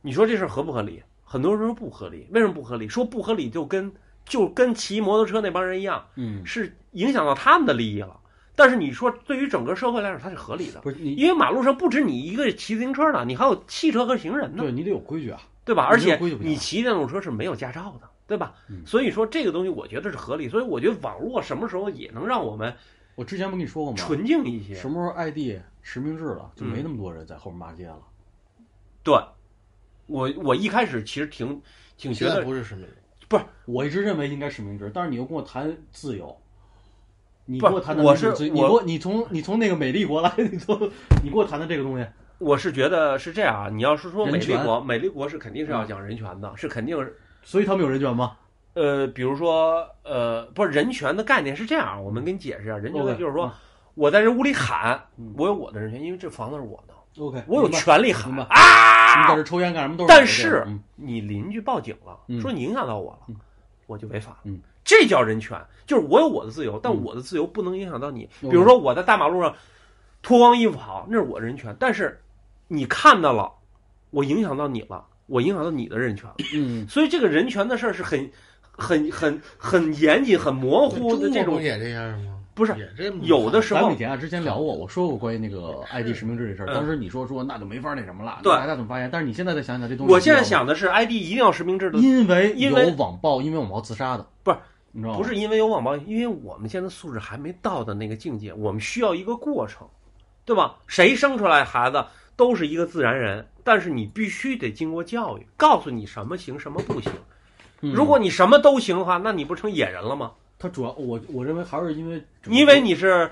你说这事儿合不合理？很多人说不合理，为什么不合理？说不合理就跟就跟骑摩托车那帮人一样，嗯，是影响到他们的利益了。但是你说对于整个社会来说，它是合理的，不是你，因为马路上不止你一个骑自行车的，你还有汽车和行人呢，对你得有规矩啊。对吧？而且你骑电动车是没有驾照的，对吧？嗯所以说这个东西我觉得是合理，所以我觉得网络什么时候也能让我们我之前不跟你说过吗？纯净一些。什么时候 ID 实名制了，就嗯没那么多人在后面骂街了。对，我我一开始其实挺挺觉得不是实名，我一直认为应该实名制，但是你又跟我谈自由，你跟我谈的我是你我给我你从你从那个美丽国来，[laughs] 你从你跟我谈的这个东西，我是觉得是这样啊，你要是说美丽国，美丽国是肯定是要讲人权的，是肯定是所以他们有人权吗？呃，比如说呃，不是人权的概念是这样，我们给你解释一下，人权就是说嗯。我在这屋里喊嗯，我有我的人权，因为这房子是我的，OK，我有权利喊明在这抽烟干什么都是但是嗯你邻居报警了，嗯说你影响到我了嗯，我就违法了。嗯这叫人权，就是我有我的自由，但嗯我的自由不能影响到你。比如说我在大马路上脱光衣服跑，那是我人权，但是你看到了，我影响到你了，我影响到你的人权了。嗯，所以这个人权的事儿是很、很、很、很严谨、很模糊的这种中国不。也这样吗？不是有的时候咱们以前啊之前聊过，我说过关于那个 ID 实名制这事儿，嗯当时你说说那就没法那什么了，对大家怎么发言？但是你现在再想想这东西，我现在想的是，ID 一定要实名制的，因为因为有网暴，因为网暴自杀的，不是你知道吗？不是因为有网暴，因为我们现在素质还没到的那个境界，我们需要一个过程，对吧？谁生出来孩子都是一个自然人，但是你必须得经过教育，告诉你什么行，什么不行。嗯如果你什么都行的话，那你不成野人了吗？他主要我我认为还是因为因为你是，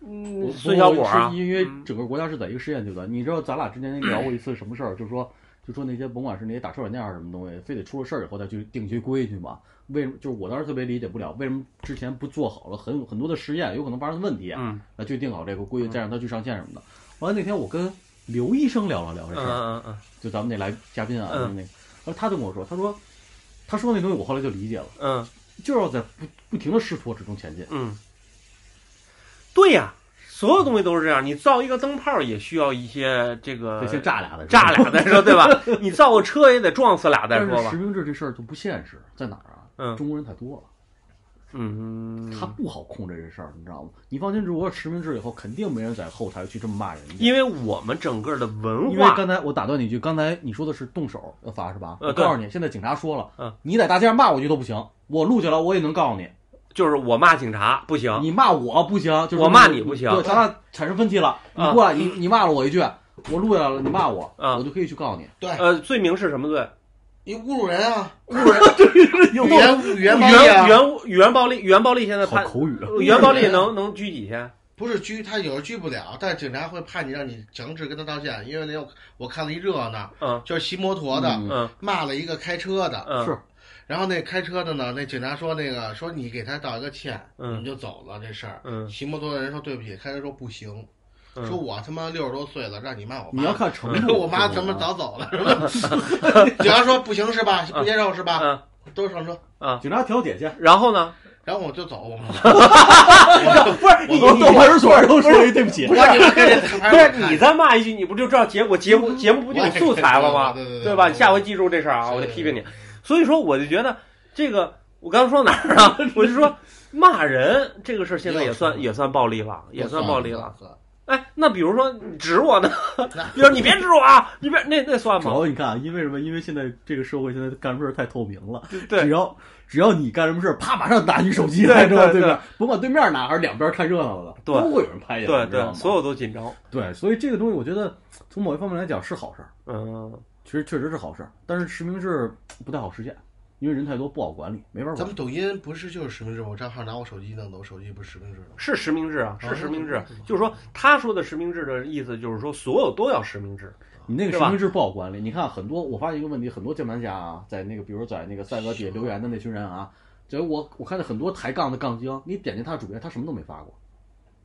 嗯，孙小果啊，是因为嗯整个国家是在一个实验阶段。你知道咱俩之前聊过一次什么事儿？就是说，就说那些甭管是那些打车软件儿什么东西，非得出了事儿以后再去定一些规矩嘛？为什么？就是我当时特别理解不了，为什么之前不做好了很很多的实验，有可能发生的问题，嗯来去定好这个规矩，再让他去上线什么的。完了那天我跟刘医生聊了聊这嗯事儿，嗯嗯就咱们那来嘉宾啊，嗯就是那个，然后他就跟我说，他说，他说那东西我后来就理解了，嗯就要在不不停的试错之中前进。嗯，对呀，所有东西都是这样。你造一个灯泡也需要一些这个得先炸俩的，炸俩再说，对吧？你造个车也得撞死俩再说吧实。名制这事儿就不现实，在哪儿啊？嗯中国人太多了，嗯，他不好控制这事儿，你知道吗？你放心，如果实名制以后，肯定没人在后台去这么骂人家。因为我们整个的文因为化，刚才我打断你一句，刚才你说的是动手要罚是吧？呃我告诉你，现在警察说了，嗯你在大街上骂我一句都不行，我录下来我也能告诉你，就是我骂警察不行，你骂我不行，就是我骂你不行对，咱俩产生分歧了，你啊过来，你你骂了我一句，我录下来了，你骂我，啊我就可以去告你。对，呃，罪名是什么罪？你侮辱人啊，侮辱人，[laughs] 语言语言暴力啊，言语言语言暴力，语言暴力现在好判口语啊，语言暴力能能拘几天？不是拘，他有时候拘不了，但是警察会判你，让你强制跟他道歉，因为那我我看了一热闹，嗯。就是骑摩托的、嗯。嗯。骂了一个开车的，嗯，是。然后那开车的呢，那警察说那个说你给他道一个歉，嗯。你就走了这事儿。嗯。骑摩托的人说对不起，开车说不行，嗯说我他妈六十多岁了，让你骂我妈，你要看程度。我妈怎么早走了是吧？警察说不行是吧？不接受是吧？嗯都上车啊，警察调解去，然后呢？然后我就走。不是你到派出所都说一对不起不是你再骂一句，你不就知道结果？节目节目不就有素材了吗？对对对对吧？你下回记住这事儿啊，我得批评你。所以说，我就觉得这个，我刚刚说哪儿啊？[laughs] 我就说骂人这个事儿，现在也算也算暴力了，也算暴力了。。哎，那比如说你指我呢？[laughs] 比如你别指我啊，你别那那算主吗？要你看啊，因为什么？因为现在这个社会现在干什么事儿太透明了，对只，要只要你干什么事儿，啪，马上拿你手机对来，知对对面，甭管对面拿还是两边看热闹的，对都会有人拍见，对对，所有都紧张。对，所以这个东西我觉得从某一方面来讲是好事儿，嗯，其实确实是好事儿，但是实名制不太好实现，因为人太多不好管理，没法管咱们。抖音不是就是实名制，我账号拿我手机弄的，我手机不是实名制的吗。是实名制啊，啊是实名制那就。是说，他说的实名制的意思就是说，所有都要实名制。你那个实名制不好管理，你看很多，我发现一个问题，很多键盘侠啊，在那个比如在那个赛格底下留言的那群人啊，就我我看到很多抬杠的杠精，你点进他的主页，他什么都没发过，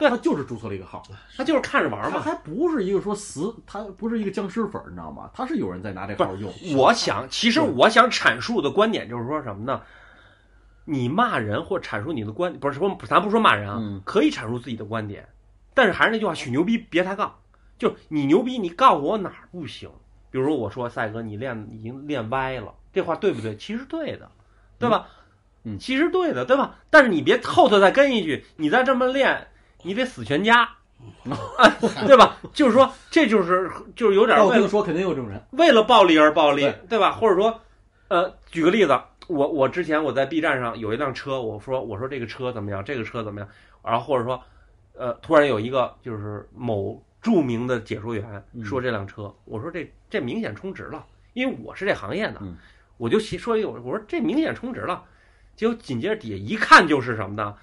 对他就是注册了一个号，他就是看着玩嘛。他还不是一个说死，他不是一个僵尸粉儿，你知道吗？他是有人在拿这号用。我想，其实我想阐述的观点就是说什么呢？你骂人或阐述你的观，不是说咱不说骂人啊，嗯可以阐述自己的观点，但是还是那句话，许牛逼别抬杠，就是你牛逼，你告诉我哪儿不行。比如说我说赛哥，你练已经练歪了，这话对不对？其实对的，对吧？嗯其实对的，对吧？但是你别后头再跟一句，你再这么练，你得死全家，啊对吧？就是说，这就是就是有点为了照听说肯定有这种人，为了暴力而暴力对，对吧？或者说，呃，举个例子，我我之前我在 B 站上有一辆车，我说我说这个车怎么样，这个车怎么样，然后或者说，呃，突然有一个就是某著名的解说员嗯说这辆车，我说这这明显充值了，因为我是这行业的，嗯我就其说一个，我说这明显充值了，结果紧接着底下一看就是什么呢？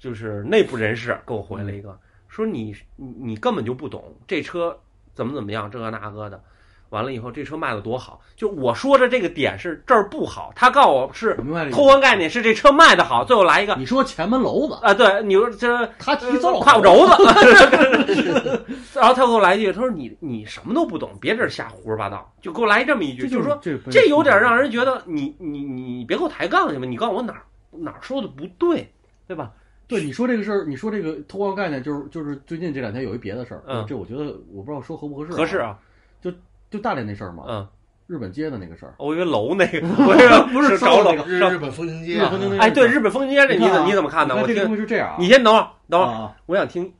就是内部人士给我回了一个，说你你你根本就不懂这车怎么怎么样，这个那个的。完了以后，这车卖的多好，就我说的这个点是这儿不好，他告诉我是偷换概念是这车卖的好，最后来一个你说前门楼子，啊，对，你说这他提走胯骨轴子，然后他给我来一句，他说你你什么都不懂，别这儿瞎胡说八道，就给我来这么一句，就是说这这有点让人觉得你你你你别给我抬杠去吧？你告诉我哪儿哪儿说的不对，对吧？对你说这个事儿，你说这个偷换概念，就是就是最近这两天有一别的事儿，嗯这我觉得我不知道说合不合适、合适，啊，就就大连那事儿嘛，嗯，日本街的那个事儿，我以为楼那个，[laughs] 我以为不是找楼烧那个找日日本风情街哎，对，日本风情街这你怎你看啊你怎么看呢？我这个听东西是这样啊，你先等会儿，等会儿，啊，我想听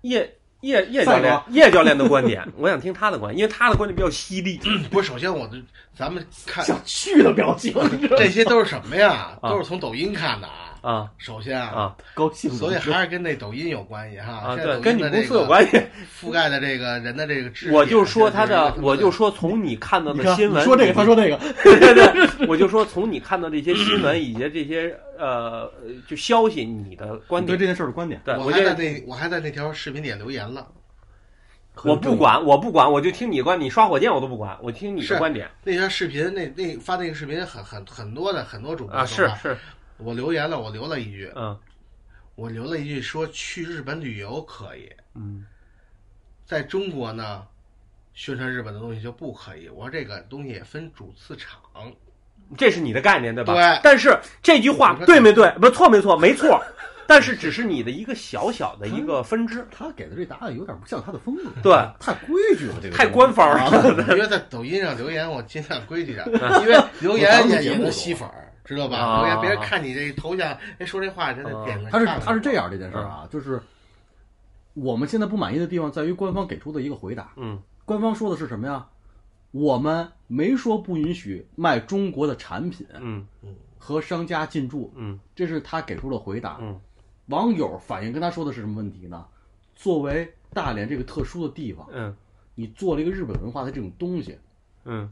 叶叶叶教练叶教练的观点，我想听他的观点，因为他的观点比较犀利。不是，首先我的咱们 [laughs] 看想去的表情，这些都是什么呀？[laughs] 啊都是从抖音看的啊。啊。首先啊高兴，所以还是跟那抖音有关系哈。啊，对，跟你公司有关系。覆盖的这个人的这个知识，我就说他的，我就说从你看到的新闻，说这个，他说那个，对对对，我就说从你看到这些新闻以及这些呃就消息，你的观点，对这件事儿的观点，对我还在我觉得那我还在那条视频底下留言了。我不管，我不管，我就听你观，你刷火箭我都不管，我听你的观点。那条视频那那发那个视频很很很多的很多主播啊，是是，我留言了，我留了一句，嗯我留了一句说去日本旅游可以，嗯在中国呢，宣传日本的东西就不可以。我说这个东西也分主次场，这是你的概念对吧？对但是这句话对没对？不错没错没错，但是只是你的一个小小的一个分支，他给的这答案有点不像他的风格，对，太规矩了，这个太官方了。[laughs] 因为在抖音上留言我尽量规矩点，[laughs] 因为留言也也能吸粉儿，知道吧？啊留言别人看你这头像，哎说这话，人家点个他是他是这样这件事儿啊，就是我们现在不满意的地方在于官方给出的一个回答。嗯官方说的是什么呀？我们没说不允许卖中国的产品嗯和商家进驻，嗯这是他给出的回答。嗯网友反映跟他说的是什么问题呢？作为大连这个特殊的地方，嗯你做了一个日本文化的这种东西，嗯，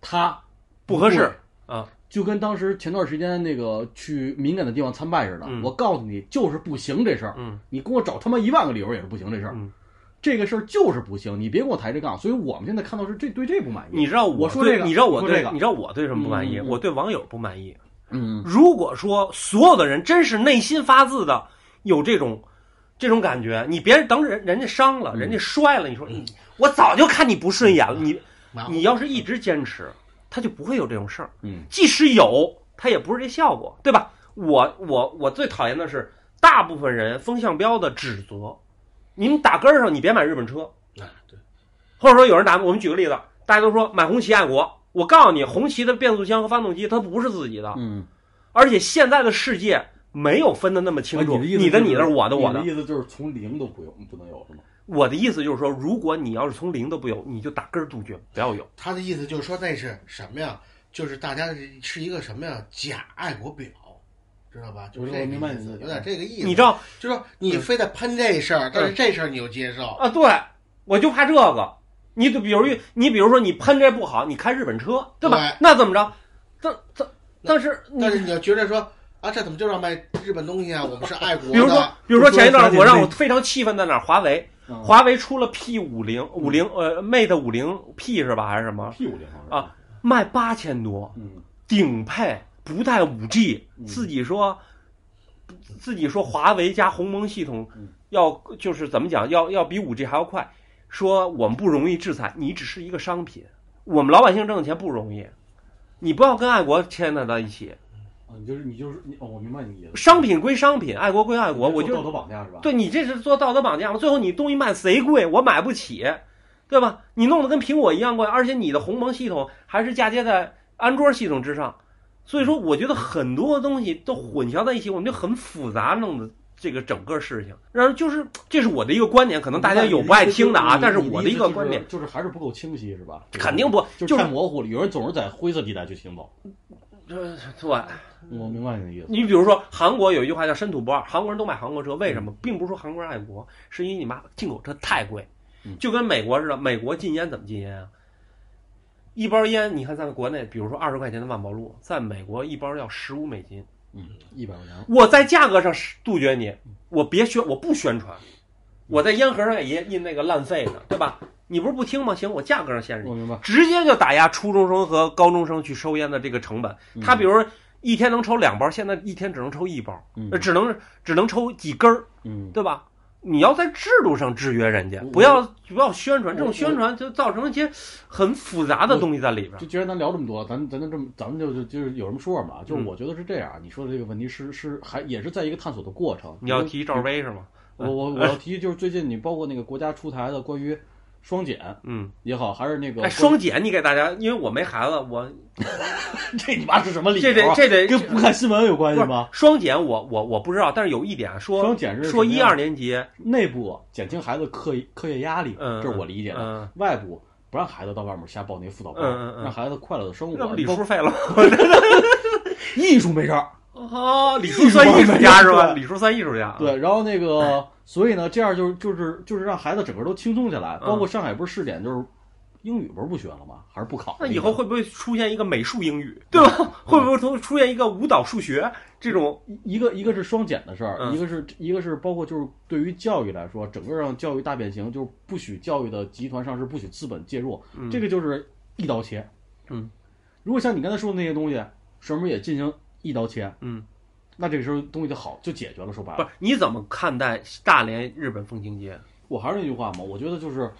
它不合适啊。就跟当时前段时间那个去敏感的地方参拜似的，嗯我告诉你就是不行这事儿，嗯你给我找他妈一万个理由也是不行这事儿，嗯这个事儿就是不行，你别跟我抬这杠。所以我们现在看到是这对这不满意。你知道我说这个你知道我对这个对你知道我对什么不满意？我对网友不满意。嗯，如果说所有的人真是内心发自的有这种这种感觉，你别等人人家伤了，嗯人家摔了，你说你我早就看你不顺眼了，你你要是一直坚持，他就不会有这种事儿。嗯，即使有，他也不是这效果，对吧？我我我最讨厌的是大部分人风向标的指责。你们打根儿上，你别买日本车，啊，对，或者说有人打，我们举个例子，大家都说买红旗爱国，我告诉你，红旗的变速箱和发动机它不是自己的，嗯，而且现在的世界没有分的那么清楚，啊你的你的就是你的我的我的，意思就是从零都不用不能有是吗？我的意思就是说，如果你要是从零都不有，你就打根儿杜绝，不要有。他的意思就是说那是什么呀？就是大家是一个什么呀？假爱国表，知道吧？就是这个我明白意思，你的有点这个意思。你知道就是说你非得喷这事儿，但是这事儿你又接受，啊？对，我就怕这个。你就比如你比如说你喷这不好，你开日本车，对吧？对那怎么着？但但但是但是你要觉得说啊，这怎么就让卖日本东西啊？我们是爱国的。比如说，比如说前一段我让我非常气愤在哪儿？华为，嗯。华为出了 P 五零五零呃 Mate 五零 P 是吧？还是什么？P 五零啊，卖八千多，嗯。顶配不带五 G，嗯。自己说自己说华为加鸿蒙系统嗯。要就是怎么讲，要要比五 G 还要快。说我们不容易制裁，你只是一个商品，我们老百姓挣的钱不容易，你不要跟爱国牵扯到一起，啊你就是你就是你哦，我明白你意思。商品归商品，爱国归爱国，我就做道德绑架是吧？对你这是做道德绑架吗？最后你东西卖贼贵，我买不起，对吧？你弄得跟苹果一样贵，而且你的鸿蒙系统还是嫁接在安卓系统之上，所以说我觉得很多东西都混淆在一起，我们就很复杂，弄的这个整个事情，然后就是这是我的一个观点，可能大家有不爱听的啊，但是我的一个观点，就是还是不够清晰是吧？肯定不就是太模糊了，有人总是在灰色地带去行走。呃对。我明白你的意思。你比如说，韩国有一句话叫“深土不二”，韩国人都买韩国车，为什么？并不是说韩国人爱国，是因为你妈进口车太贵嗯，就跟美国似的。美国禁烟怎么禁烟啊？一包烟，你看在国内，比如说二十块钱的万宝路，在美国一包要十五美金。嗯，一百块钱。我在价格上杜绝你，我别宣，我不宣传，我在烟盒上也印那个烂废的，对吧？你不是不听吗？行，我价格上限制你我，明白。直接就打压初中生和高中生去抽烟的这个成本。他比如说一天能抽两包，现在一天只能抽一包，只能只能抽几根儿，嗯，对吧？你要在制度上制约人家，不要不要宣传，这种宣传就造成一些很复杂的东西在里边就。既然咱聊这么多，咱咱就这么，咱们就就就是有什么说什么啊。就是嗯我觉得是这样，你说的这个问题是是还也是在一个探索的过程。你要提赵薇是吗？我我我要提就是最近你包括那个国家出台的关于双减嗯，也好，还是那个哎，双减你给大家，因为我没孩子，我 [laughs] 这你妈是什么理由这啊？得这得跟不看新闻有关系吗？双减我，我我不知道，但是有一点说双减是说一二年级，内部减轻孩子课课业压力，嗯这是我理解的。嗯，外部不让孩子到外面瞎报那些辅导班，让孩子快乐的生活。那不李包叔废了吗？[laughs] 艺术没事儿，哦，李叔算艺术家是吧？李叔算艺术家，对，然后那个，所以呢，这样就是就是就是让孩子整个都轻松下来。嗯包括上海不是试点，就是英语不是不学了吗？还是不考了？那以后会不会出现一个美术英语，对吧？会不会出出现一个舞蹈数学这种？一个一个是双减的事儿，嗯一个是一个是包括就是对于教育来说，整个让教育大变形，就是不许教育的集团上市，不许资本介入，嗯这个就是一刀切。嗯，如果像你刚才说的那些东西，什么也进行一刀切，嗯，那这个时候东西就好就解决了。说白了，不是，你怎么看待大连日本风情街？我还是那句话嘛，我觉得就是，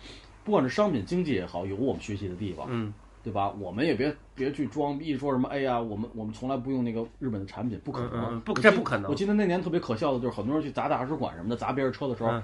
不管是商品经济也好，有我们学习的地方，嗯对吧？我们也别别去装逼，说什么哎呀，我们我们从来不用那个日本的产品，不可能，不这不可能我记得那年特别可笑的就是很多人去砸大使馆什么的，砸别人车的时候，嗯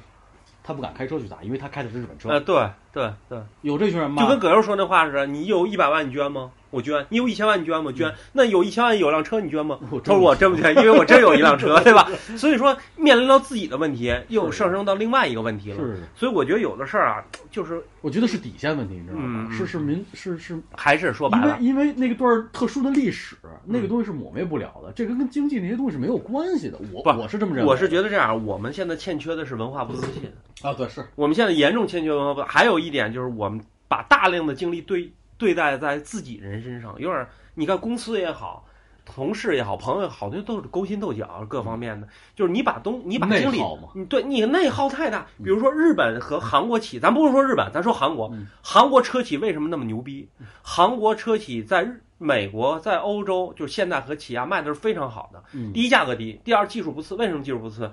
他不敢开车去砸，因为他开的是日本车。呃，对对对，有这群人吗？就跟葛优说那话似的，你有一百万你捐吗？我捐。你有一千万你捐吗？捐。那有一千万有辆车你捐吗？我他说我真不捐，因为我真有一辆车，[laughs] 对吧？所以说面临到自己的问题，又上升到另外一个问题了。是，所以我觉得有的事儿啊，就是我觉得是底线问题，你知道吗？是是民是是，还是说白了，因为因为那个段儿特殊的历史，那个东西是抹灭不了的，这个跟经济那些东西是没有关系的。我不我是这么认为，我是觉得这样，我们现在欠缺的是文化不自信。啊，对是，我们现在严重欠缺文化不，还有一点就是我们把大量的精力对对待在自己人身上，有点儿你看公司也好，同事也好，朋友好，那都是勾心斗角各方面的，就是你把东你把精力对你内耗太大。比如说日本和韩国企，咱不是说日本，咱说韩国嗯，韩国车企为什么那么牛逼？韩国车企在日美国、在欧洲，就是现代和起亚卖的是非常好的。嗯第一价格低，第二技术不次。为什么技术不次？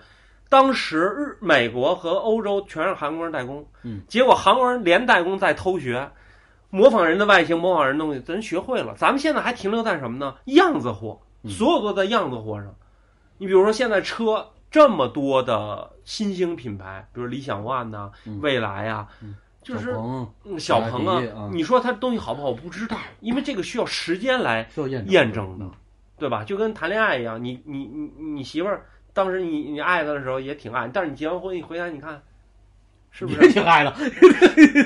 当时日美国和欧洲全是韩国人代工，嗯，结果韩国人连代工带偷学，模仿人的外形，模仿人的东西，咱学会了。咱们现在还停留在什么呢？样子货，嗯所有都在样子货上。你比如说现在车这么多的新兴品牌，比如理想 ONE 呐、嗯蔚来呀、嗯就是小鹏啊你说它东西好不好？我不知道，因为这个需要时间来验验证的嗯，对吧？就跟谈恋爱一样，你你你你媳妇儿当时你你爱他的时候也挺爱，但是你结完婚一回来你看，是不也是挺爱的，[laughs]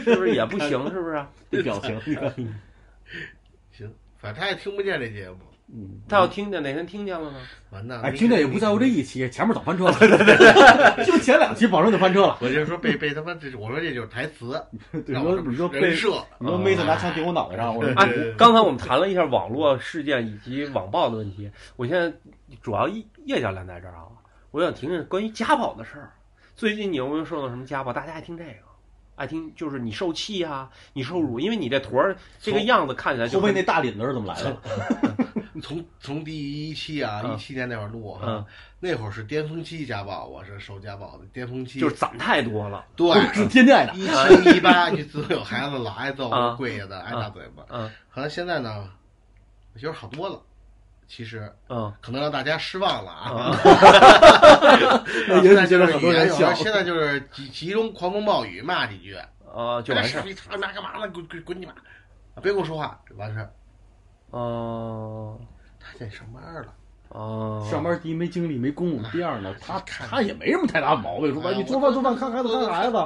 是不是也不行？是不是？[laughs] 这表情，你看，[laughs] 行，反正他也听不见这节目，嗯，他要听见哪天听见了呢？完蛋。哎，听见也不在乎这一期，前面早翻车了，对对对，[laughs] 就前两期保证就翻车了。我就说被被他妈这，我说这就是台词，[laughs] 对，你让我说你说被人设，你说妹子拿枪顶我脑袋上，我说哎，刚才我们谈了一下网络事件以及网暴的问题，我现在主要叶叶教练在这儿啊，我想听听关于家暴的事儿。最近你有没有受到什么家暴？大家爱听这个，爱听就是你受气啊，你受辱，因为你这坨儿这个样子看起来就后背那大领子是怎么来的？[laughs] 从从第一期啊，嗯一七年那会儿录嗯哈，那会儿是巅峰期家暴，我是受家暴的巅峰期，就是攒太多了。对，是天天爱的。一七一八，你自从有孩子了，挨揍啊、跪下的，挨大嘴巴。嗯，好像现在呢，我觉得好多了，其实嗯可能让大家失望了啊。[laughs] 啊现在就是很多人笑语言有现在就是集集中狂风暴雨骂几句，啊，就完事儿。你他妈干嘛呢？滚滚滚你妈！别跟我说话，完事儿。哦他现在上班了，哦，上班第一没精力没功夫，第二呢，他看他也没什么太大毛病，说白，了你做饭做饭看孩子看孩子，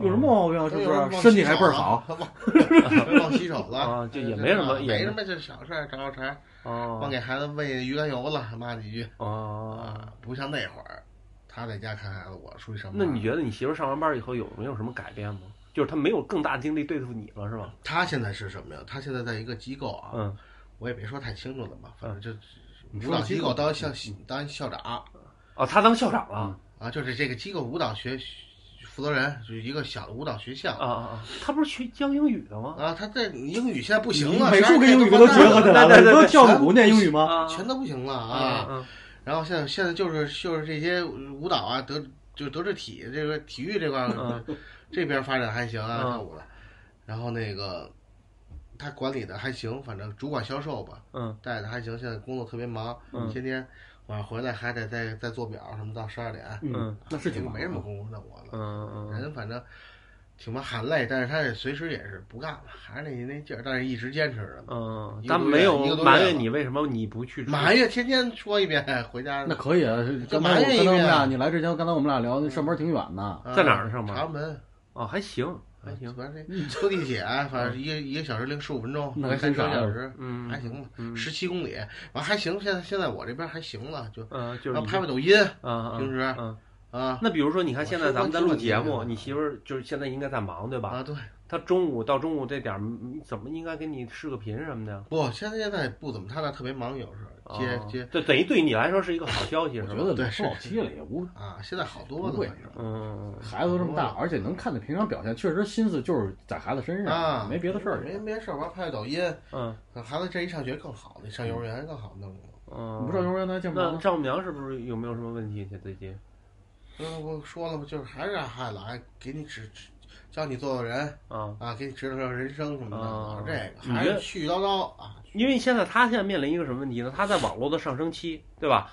有什么毛病？是不是？身体还倍儿好。[laughs] 忘 [laughs] 忘洗手了啊就也没什么也没什么，就小事儿，找找茬，忘哦给孩子喂鱼肝油了，骂几句哦。啊，不像那会儿，他在家看孩子，我出去上班。那你觉得你媳妇上完班以后有没有什么改变吗？就是她没有更大精力对付你了，是吧？他现在是什么呀？他现在在一个机构啊，嗯我也别说太清楚了吧，反正就你舞蹈机构当校当校长哦，他当校长了。啊，就是这个机构舞蹈学负责人，就是一个小的舞蹈学校啊啊啊！他不是学教英语的吗？啊。他在英语现在不行了，美术跟英语不都都结合起来了？你不是跳舞念英语吗？啊全都不行了啊然后现在现在就是就是这些舞蹈啊，德就德智体这个体育这块这边发展还行啊，嗯跳舞的。然后那个他管理的还行，反正主管销售吧，嗯带的还行。现在工作特别忙，嗯天天晚上回来还得再再做表什么，到十二点，嗯，那是挺没什么功夫的我了。嗯嗯人反正挺忙，喊累，但是他也随时也是不干了，还是那那劲儿，但是一直坚持着呢。嗯，一个多月咱没有一个多月埋怨你为什么你不去埋怨天天说一遍，回家那可以啊。[laughs] 埋怨一遍刚才我们俩，你来之前，刚才我们俩聊，那上班挺远的。啊在哪儿上班长安门。哦，还行还行，反正这坐地铁，反正一个一个小时零十五分钟，开车挺少一小时，嗯还行吧，嗯十七公里，完还行。现在现在我这边还行了，就嗯，就是拍拍抖音啊，平时嗯，啊那比如说，你看现在咱们在录节目，你媳妇儿就是现在应该在忙，对吧？啊，对，她中午到中午这点儿，嗯怎么应该给你视个频什么的？不，现在现在不怎么，他那特别忙，有时候接哦接这等于对你来说是一个好消息，是吧？我觉得对不好期了也无啊，现在好多了，孩子都这么大，而且能看见平常表现，确实心思就是在孩子身上啊上，没别的事儿。没没事儿，完拍拍抖音，嗯孩子这一上学更好，你上幼儿园更好弄。嗯，你不上幼儿园，他见不着。那丈母娘是不是有没有什么问题？最近？嗯，我说了嘛，就是还是让孩子来给你指指教你做做人啊，啊，给你指导指导人生什么的，啊这个还是絮絮叨叨啊。因为现在他现在面临一个什么问题呢？他在网络的上升期，对吧？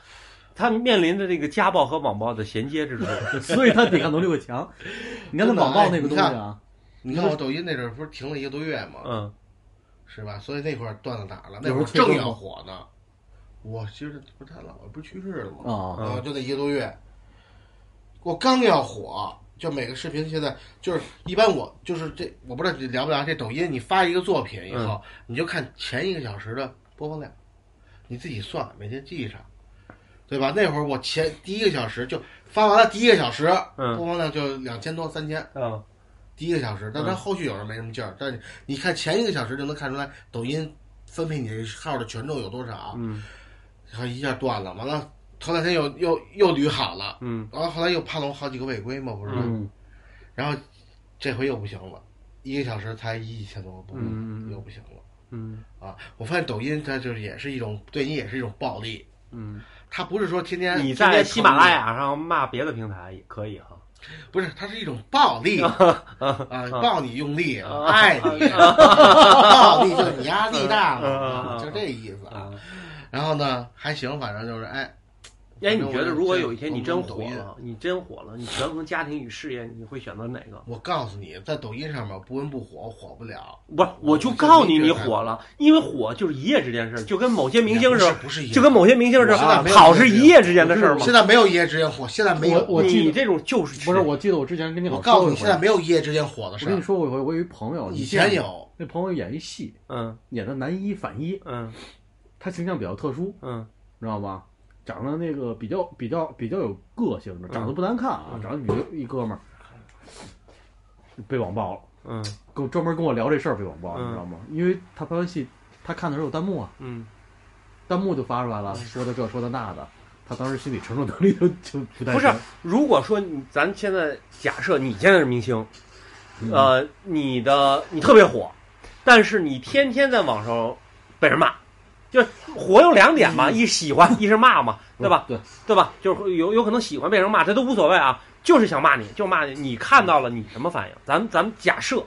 他面临着这个家暴和网暴的衔接之处。[laughs] 所以他抵抗能力会强。[laughs] 你看他网暴那个东西啊，你看我抖音那阵儿不是停了一个多月吗？嗯是吧？所以那会儿段子打了，那会儿正要火呢。我其实不是他姥姥不是去世了吗？啊，啊，就那一个多月，我刚要火，就每个视频现在就是一般我就是这，我不知道你聊不聊这抖音，你发一个作品以后，你就看前一个小时的播放量，你自己算，每天记上，对吧？那会儿我前第一个小时就发完了，第一个小时嗯。播放量就两千多三千，嗯。第一个小时，但它后续有时候没什么劲儿，但是你看前一个小时就能看出来抖音分配你这号的权重有多少，嗯。然后一下断了，完了头两天又又又捋好了。嗯然后后来又判了我好几个违规嘛，不是？嗯，然后这回又不行了，一个小时才一千多个播放，嗯又不行了嗯啊！我发现抖音它就是也是一种对你也是一种暴力，嗯，它不是说天天你在喜马拉雅上骂别的平台也可以哈。不是它是一种暴力 [laughs] 啊，[laughs] 暴你用力，啊爱你，[laughs] 暴力就是你压力大嘛，啊就这意思啊。啊，然后呢，还行，反正就是哎，哎，你觉得如果有一天你真火了，你真火了，你权衡家庭与事业，你会选择哪个？我告诉你，在抖音上面不温不火，火不了。不是，我就告诉你，你火了，因为火就是一夜之间的事儿，就跟某些明星似的，不是一就跟某些明星似的，好是一夜之间的事儿吗现？在没有一夜之间火，现在没有。我我记得你这种就是不是，我记得我之前跟你我告诉你，现在。没有一夜之间火的事我跟你。说过一回，我有一朋友，以前有，那朋友演一戏，嗯演的男一反一，嗯他形象比较特殊，嗯知道吧？长得那个比较比较比较有个性的，长得不难看啊，嗯长得比较一哥们儿，被网暴了，嗯跟我专门跟我聊这事儿被网暴，嗯你知道吗？因为他拍完戏，他看的时候有弹幕啊，嗯弹幕就发出来了，说的这说的那的，他当时心理承受能力就就不太不是行。，如果说咱现在假设你现在是明星，嗯呃，你的你特别火，但是你天天在网上被人骂，就火有两点嘛，一喜欢，一是骂嘛，对吧？对，对吧？就是有有可能喜欢被人骂，这都无所谓啊，就是想骂你，就骂你，你看到了你什么反应？咱咱们假设，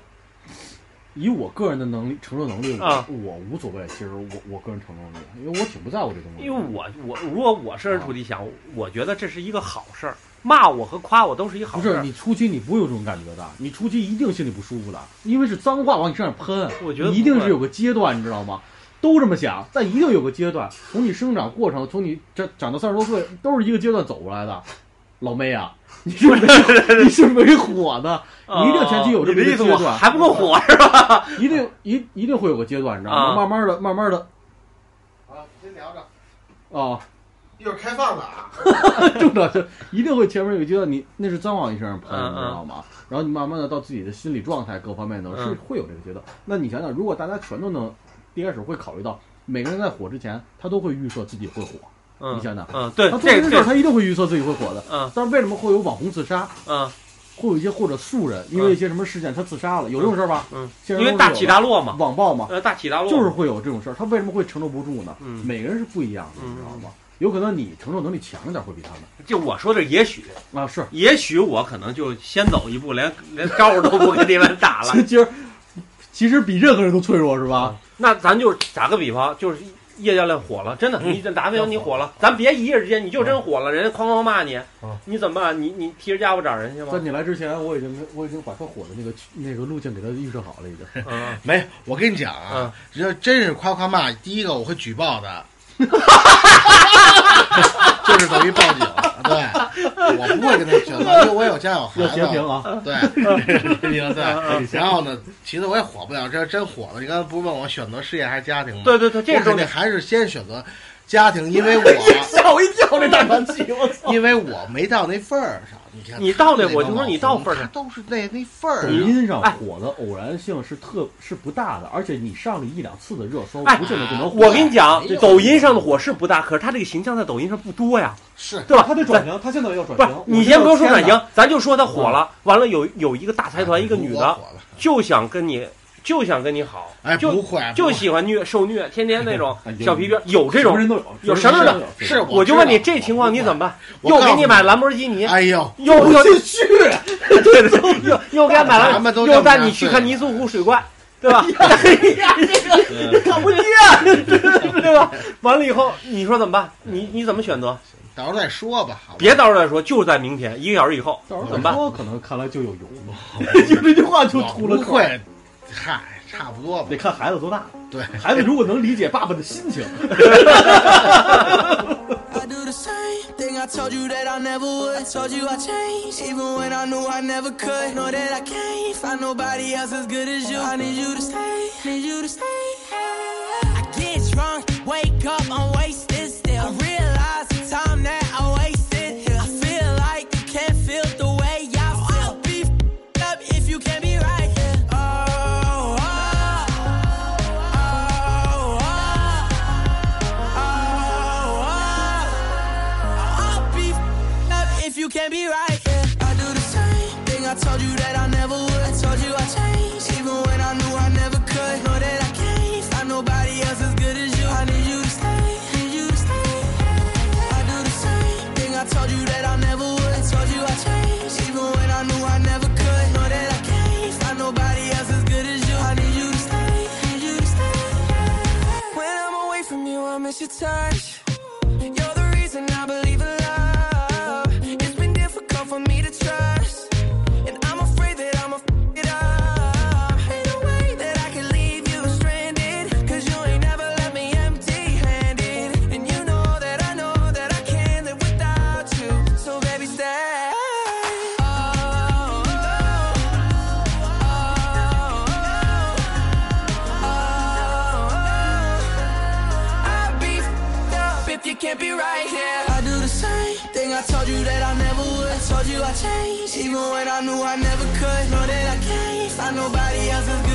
以我个人的能力承受能力，我、啊我无所谓。其实我我个人承受能力，因为我挺不在乎这东西。因为我我如果我设身处地想，我觉得这是一个好事儿，骂我和夸我都是一好事儿。不是你初期你不会有这种感觉的，你初期一定心里不舒服的，因为是脏话往你身上喷，我觉得一定是有个阶段，你知道吗？都这么想，但一定有个阶段，从你生长过程，从你这长到三十多岁，都是一个阶段走过来的。老妹啊，[laughs] 你是没 [laughs] 你是没火的，你一定前期有这么一个阶段，还不够火是吧？一定一一定会有个阶段，你知道吗？啊慢慢的，慢慢的啊，先聊着，啊，一会儿开放了啊。正常就一定会前面有个阶段，你那是脏往你身上喷，嗯你知道吗？然后你慢慢的到自己的心理状态各方面呢，嗯是会有这个阶段。那你想想，如果大家全都能一开始会考虑到，每个人在火之前，他都会预设自己会火。嗯你想想，嗯，对他，做这这件事儿，他一定会预测自己会火的。嗯但是为什么会有网红自杀？嗯会有一些或者素人因为一些什么事件他自杀了，有这种事儿吧？嗯，因为大起大落嘛，网暴嘛，呃，大起大落就是会有这种事儿。他为什么会承受不住呢？嗯每个人是不一样的，嗯你知道吗？有可能你承受能力强一点，会比他们就我说的也许，啊是。也许我可能就先走一步，连连招呼都不跟你们打了。今儿其实比任何人都脆弱，是吧？那咱就打个比方，就是叶教练火了，真的，嗯你这打个比方，你火了，咱别一夜之间你就真火了，人家哐哐骂你嗯，你怎么办？你你提着家伙找人去吗在？你来之前，我已经我已经把他火的那个那个路径给他预设好了，已经。[laughs] 嗯 [laughs] 没，我跟你讲嗯啊，要真是夸夸骂，第一个我会举报的，[laughs] 就是等于报警。对，我不会跟他选择，[laughs] 因为我有家有孩子。截屏啊！对，你 [laughs] 说对。然后呢，其实我也火不了，这要真火了，你刚才不是问我选择事业还是家庭吗？对对对，这我个重点。肯定还是先选择家庭，因为我 [laughs] 吓我一跳，这大喘气，[laughs] 我操！因为我没到那份儿上。你看，你到那我就说你到份儿上都是那那份儿抖。音上哎火的偶然性是特是不大的，而且你上了一两次的热搜，哎不见得就能火。我跟你讲，抖音上的火是不大，可是他这个形象在抖音上不多呀，是对吧？他得转型，他现在要转不是型。你先不用说转型型，，咱就说他火了，完了有有一个大财团，一个女的就想跟你就想跟你好，哎，就不会，就喜欢虐受虐，[laughs] 天天那种小皮鞭，有这种什么人都有，有什么人都有是我我就问你，这情况你怎么办？又给你买兰博基尼，哎呦，又又继续，[laughs] 对对对，又 [laughs] 又给他买了又带你去看泥塑湖水怪，对吧？看不见。对吧？完了以后，你说怎么办？你你怎么选择？到时候再说吧，好吧别到时候再说，就在明天一个小时以后，到时候怎么办？说，可能看来就有油了。就这句话就我秃了口。不会，嗨，差不多吧得。看孩子多大。对，孩子如果能理解爸爸的心情，I do the same thing I told you that I never would. I told you I changed, even when I knew I never could. Know that I can't find nobody else as good as you. I need you to stay, need you to stay. I get drunk, wake up, I'm wasted be right. Yeah. I do the same thing I told you that I never would. I told you I changed, knew I never could. Know that I can't find nobody else as good